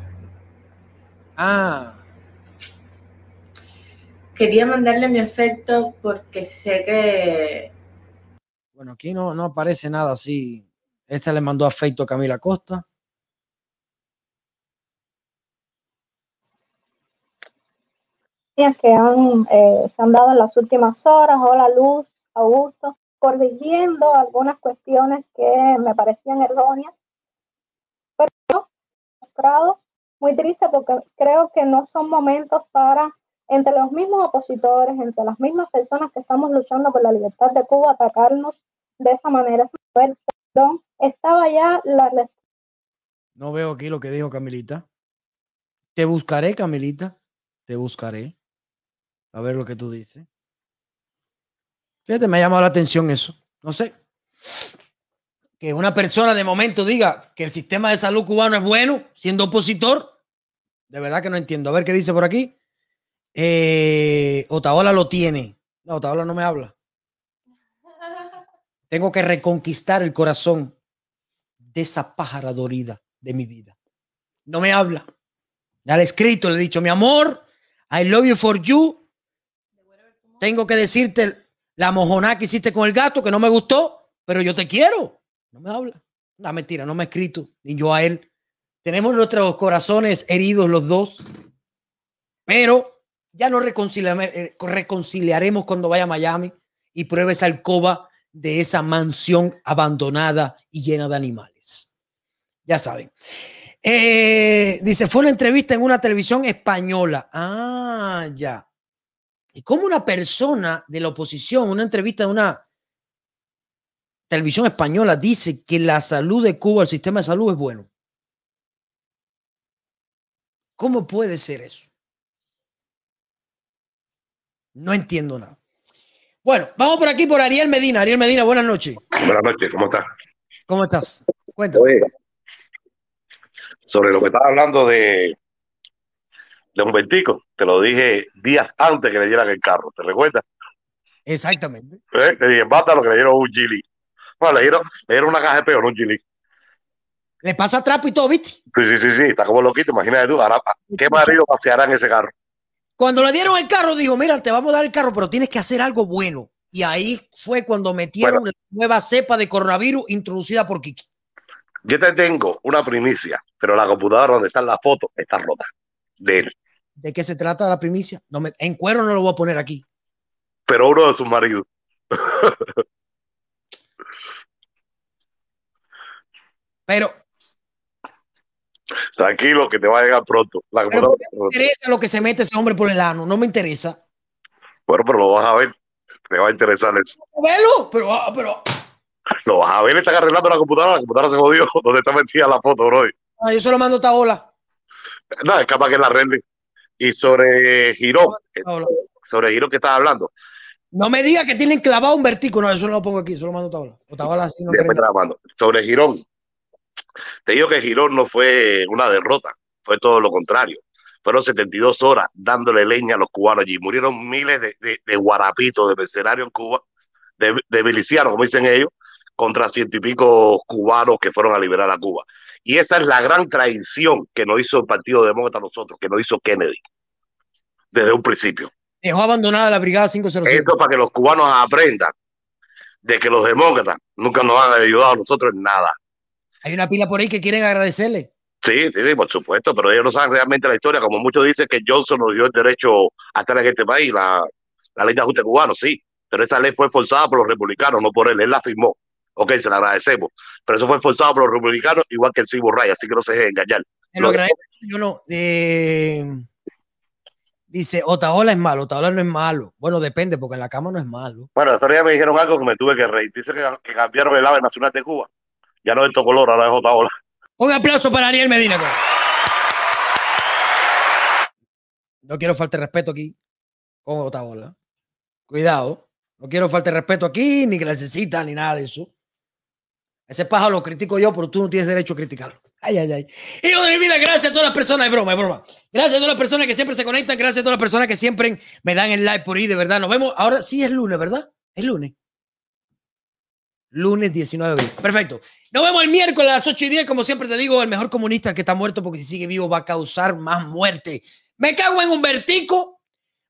Ah, Quería mandarle mi afecto porque sé que bueno, aquí no, no aparece nada así. Este le mandó afecto a Camila Costa. Que han, eh, se han dado en las últimas horas. Hola Luz, Augusto, corrigiendo algunas cuestiones que me parecían erróneas. Pero mostrado muy triste porque creo que no son momentos para, entre los mismos opositores, entre las mismas personas que estamos luchando por la libertad de Cuba, atacarnos de esa manera. Estaba ya la No veo aquí lo que dijo Camilita. Te buscaré, Camilita. Te buscaré. A ver lo que tú dices. Fíjate, me ha llamado la atención eso. No sé. Que una persona de momento diga que el sistema de salud cubano es bueno, siendo opositor. De verdad que no entiendo. A ver qué dice por aquí. Eh, Otaola lo tiene. No, Otaola no me habla. Tengo que reconquistar el corazón de esa pájara dorida de mi vida. No me habla. Ya le he escrito, le he dicho, mi amor, I love you for you. Tengo que decirte la mojoná que hiciste con el gato, que no me gustó, pero yo te quiero. No me habla. No, mentira, no me ha escrito, ni yo a él. Tenemos nuestros corazones heridos los dos, pero ya nos eh, reconciliaremos cuando vaya a Miami y pruebe esa alcoba de esa mansión abandonada y llena de animales. Ya saben. Eh, dice, fue una entrevista en una televisión española. Ah, ya. Y como una persona de la oposición, una entrevista en una televisión española, dice que la salud de Cuba, el sistema de salud es bueno. ¿Cómo puede ser eso? No entiendo nada. Bueno, vamos por aquí por Ariel Medina. Ariel Medina, buenas noches. Buenas noches, ¿cómo estás? ¿Cómo estás? Cuéntame. Oye, sobre lo que estaba hablando de, de Humbertico, te lo dije días antes que le dieran el carro, ¿te recuerdas? Exactamente. ¿Eh? Te dije, basta lo que le dieron un Gili. Bueno, le dieron, le dieron una caja de peo, no un Gili. Le pasa trapo y todo, ¿viste? Sí, sí, sí, sí, está como loquito, imagínate tú, ahora, ¿qué marido paseará en ese carro? Cuando le dieron el carro, dijo, mira, te vamos a dar el carro, pero tienes que hacer algo bueno. Y ahí fue cuando metieron la nueva cepa de coronavirus introducida por Kiki. Yo te tengo una primicia, pero la computadora donde están las fotos está rota de él, ¿De qué se trata la primicia? No me, en cuero no lo voy a poner aquí. pero uno de sus maridos. Pero, Tranquilo, que te va a llegar pronto. La pero computadora ¿por qué me interesa lo que se mete ese hombre por el ano? No me interesa. Bueno, pero lo vas a ver. Te va a interesar eso. Velo, pero, ah, pero Lo vas a ver, están arreglando la computadora. La computadora se jodió. ¿Dónde está metida la foto, bro? ah, yo se lo mando a Taola. No, es capaz que la arregle. Y sobre Girón, eh, sobre Girón que estás hablando, No me diga que tienen clavado un vertico. No, eso no lo pongo aquí, eso lo mando a Taola. O Taola así no. Sobre Girón, te digo que Girón no fue una derrota, fue todo lo contrario. Fueron 72 horas dándole leña a los cubanos allí. Murieron miles de, de, de guarapitos, de mercenarios en Cuba, de, de milicianos, como dicen ellos, contra ciento y pico cubanos que fueron a liberar a Cuba. Y esa es la gran traición que nos hizo el Partido Demócrata a nosotros, que nos hizo Kennedy desde un principio. Dejó abandonada la brigada 507. Esto es para que los cubanos aprendan de que los demócratas nunca nos han ayudado a nosotros en nada. Hay una pila por ahí que quieren agradecerle. Sí, sí, sí, por supuesto, pero ellos no saben realmente la historia. Como muchos dicen que Johnson nos dio el derecho a estar en este país, la, la ley de ajuste cubano, sí, pero esa ley fue forzada por los republicanos, no por él, él la firmó. Ok, se la agradecemos, pero eso fue forzado por los republicanos, igual que el Cibo Ray, así que no se dejen engañar. Lo agradezco, yo no. eh, dice, Otaola es malo, Otaola no es malo. Bueno, depende, porque en la cama no es malo. Bueno, otro día me dijeron algo que me tuve que reír. Dice que, que cambiaron el ave nacional de Cuba. Ya no es de color, ahora es Otaola. Un aplauso para Ariel Medina. pues. No quiero falta de respeto aquí con Otaola. Cuidado. No quiero falta de respeto aquí, ni que necesita, ni nada de eso. Ese pájaro lo critico yo, pero tú no tienes derecho a criticarlo. Ay, ay, ay. Hijo de mi vida, gracias a todas las personas, es broma, es broma. Gracias a todas las personas que siempre se conectan, gracias a todas las personas que siempre me dan el like por ahí, de verdad. Nos vemos. Ahora sí es lunes, ¿verdad? Es lunes. Lunes 19 de abril. Perfecto. Nos vemos el miércoles a las 8 y 10. Como siempre te digo, el mejor comunista que está muerto, porque si sigue vivo va a causar más muerte. Me cago en Humbertico,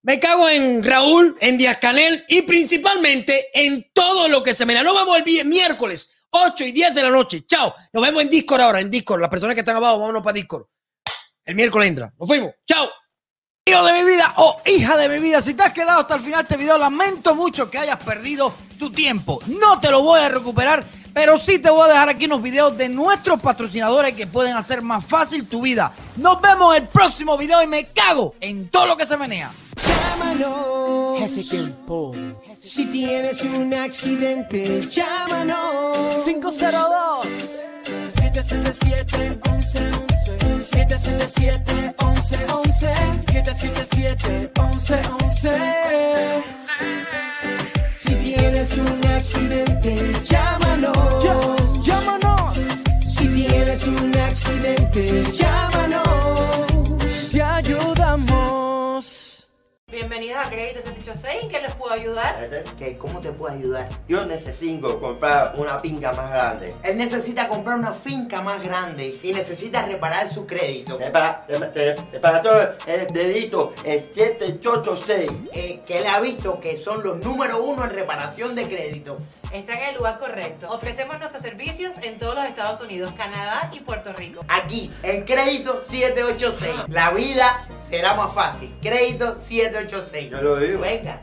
me cago en Raúl, en Díaz Canel y principalmente en todo lo que se me da. Nos vemos el miércoles, 8 y 10 de la noche. Chao. Nos vemos en Discord ahora, en Discord. Las personas que están abajo, vámonos para Discord. El miércoles entra. Nos fuimos. Chao. Hijo de mi vida o hija de mi vida, si te has quedado hasta el final de este video, lamento mucho que hayas perdido tu tiempo. No te lo voy a recuperar, pero sí te voy a dejar aquí unos videos de nuestros patrocinadores que pueden hacer más fácil tu vida. Nos vemos en el próximo video y me cago en todo lo que se menea. Si tienes un accidente, llámanos. 502 777 1111 777 1111 777 1111 Si tienes un accidente, llámanos. Llámanos. Si tienes un accidente, llámanos. Te ayudamos. Bienvenidos a Crédito 786, ¿qué les puedo ayudar? ¿Qué? ¿Cómo te puedo ayudar? Yo necesito comprar una finca más grande. Él necesita comprar una finca más grande y necesita reparar su crédito. Para, para todo el dedito es 786. Eh, que él ha visto que son los número uno en reparación de crédito. Está en el lugar correcto. Ofrecemos nuestros servicios en todos los Estados Unidos, Canadá y Puerto Rico. Aquí, en Crédito 786. La vida será más fácil. Crédito 786. Yo lo digo. Venga.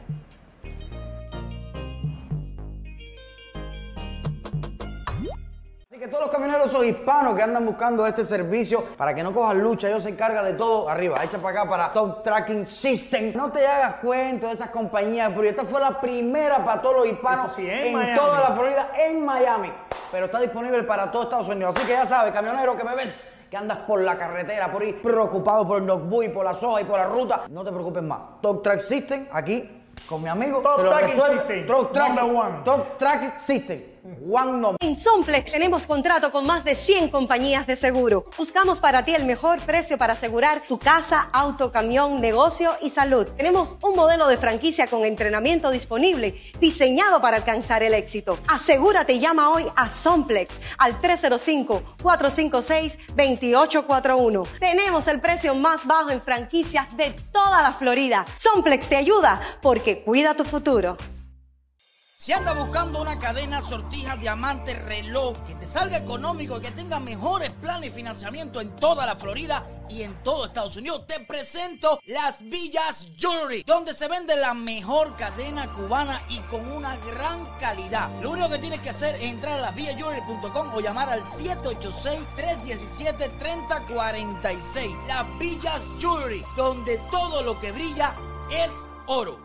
Así que todos los camioneros son hispanos que andan buscando este servicio para que no cojan lucha, ellos se encargan de todo arriba. Echa para acá para Top Tracking System. No te hagas cuento de esas compañías, pero esta fue la primera para todos los hispanos sí, en en Miami. toda la Florida, en Miami. Pero está disponible para todo Estados Unidos. Así que ya sabes, camionero que me ves, que andas por la carretera, por ahí preocupado por el Notebook, por la soja y por la ruta, no te preocupes más. Top Track System, aquí con mi amigo, Tracking resuelve. System, one. Top Tracking System, one. En Somplex tenemos contrato con más de 100 compañías de seguro. Buscamos para ti el mejor precio para asegurar tu casa, auto, camión, negocio y salud. Tenemos un modelo de franquicia con entrenamiento disponible, diseñado para alcanzar el éxito. Asegúrate y llama hoy a Somplex al 305-456-2841. Tenemos el precio más bajo en franquicias de toda la Florida. Somplex te ayuda porque cuida tu futuro. Si andas buscando una cadena, sortija, diamante, reloj, que te salga económico y que tenga mejores planes de financiamiento en toda la Florida y en todo Estados Unidos, te presento Las Villas Jewelry, donde se vende la mejor cadena cubana y con una gran calidad. Lo único que tienes que hacer es entrar a lasvillasjewelry.com o llamar al 786-317-3046. Las Villas Jewelry, donde todo lo que brilla es oro.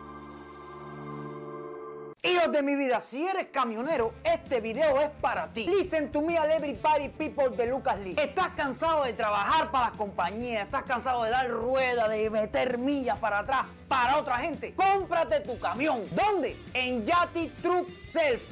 Hijos de mi vida, si eres camionero, este video es para ti. Listen to me, all everybody people de Lucas Lee. ¿Estás cansado de trabajar para las compañías? ¿Estás cansado de dar rueda, de meter millas para atrás para otra gente? Cómprate tu camión. ¿Dónde? En Yati Truck Self.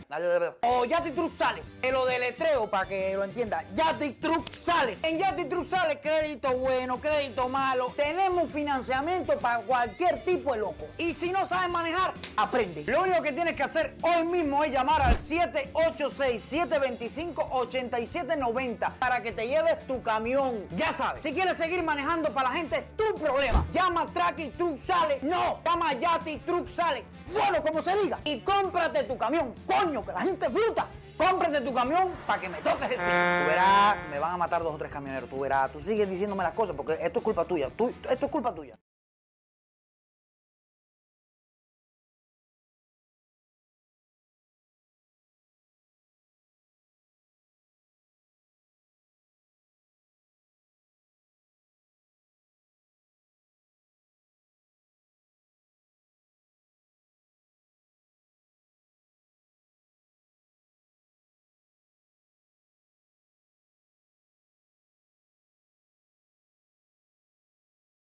O Yati Truck Sales. Te lo deletreo para que lo entienda. Yati Truck Sales. En Yati Truck Sales, crédito bueno, crédito malo. Tenemos financiamiento para cualquier tipo de loco. Y si no sabes manejar, aprende. Lo único que tienes que hacer hoy mismo es llamar al 786-725-8790 para que te lleves tu camión. Ya sabes, si quieres seguir manejando para la gente es tu problema. Llama a Truck Sale. No, llama Yati Truck Sale. Bueno, como se diga. Y cómprate tu camión. Coño, que la gente es bruta. Cómprate tu camión para que me toques el timbre. Tú verás, me van a matar dos o tres camioneros. Tú verás, tú sigues diciéndome las cosas porque esto es culpa tuya. Tú, esto es culpa tuya.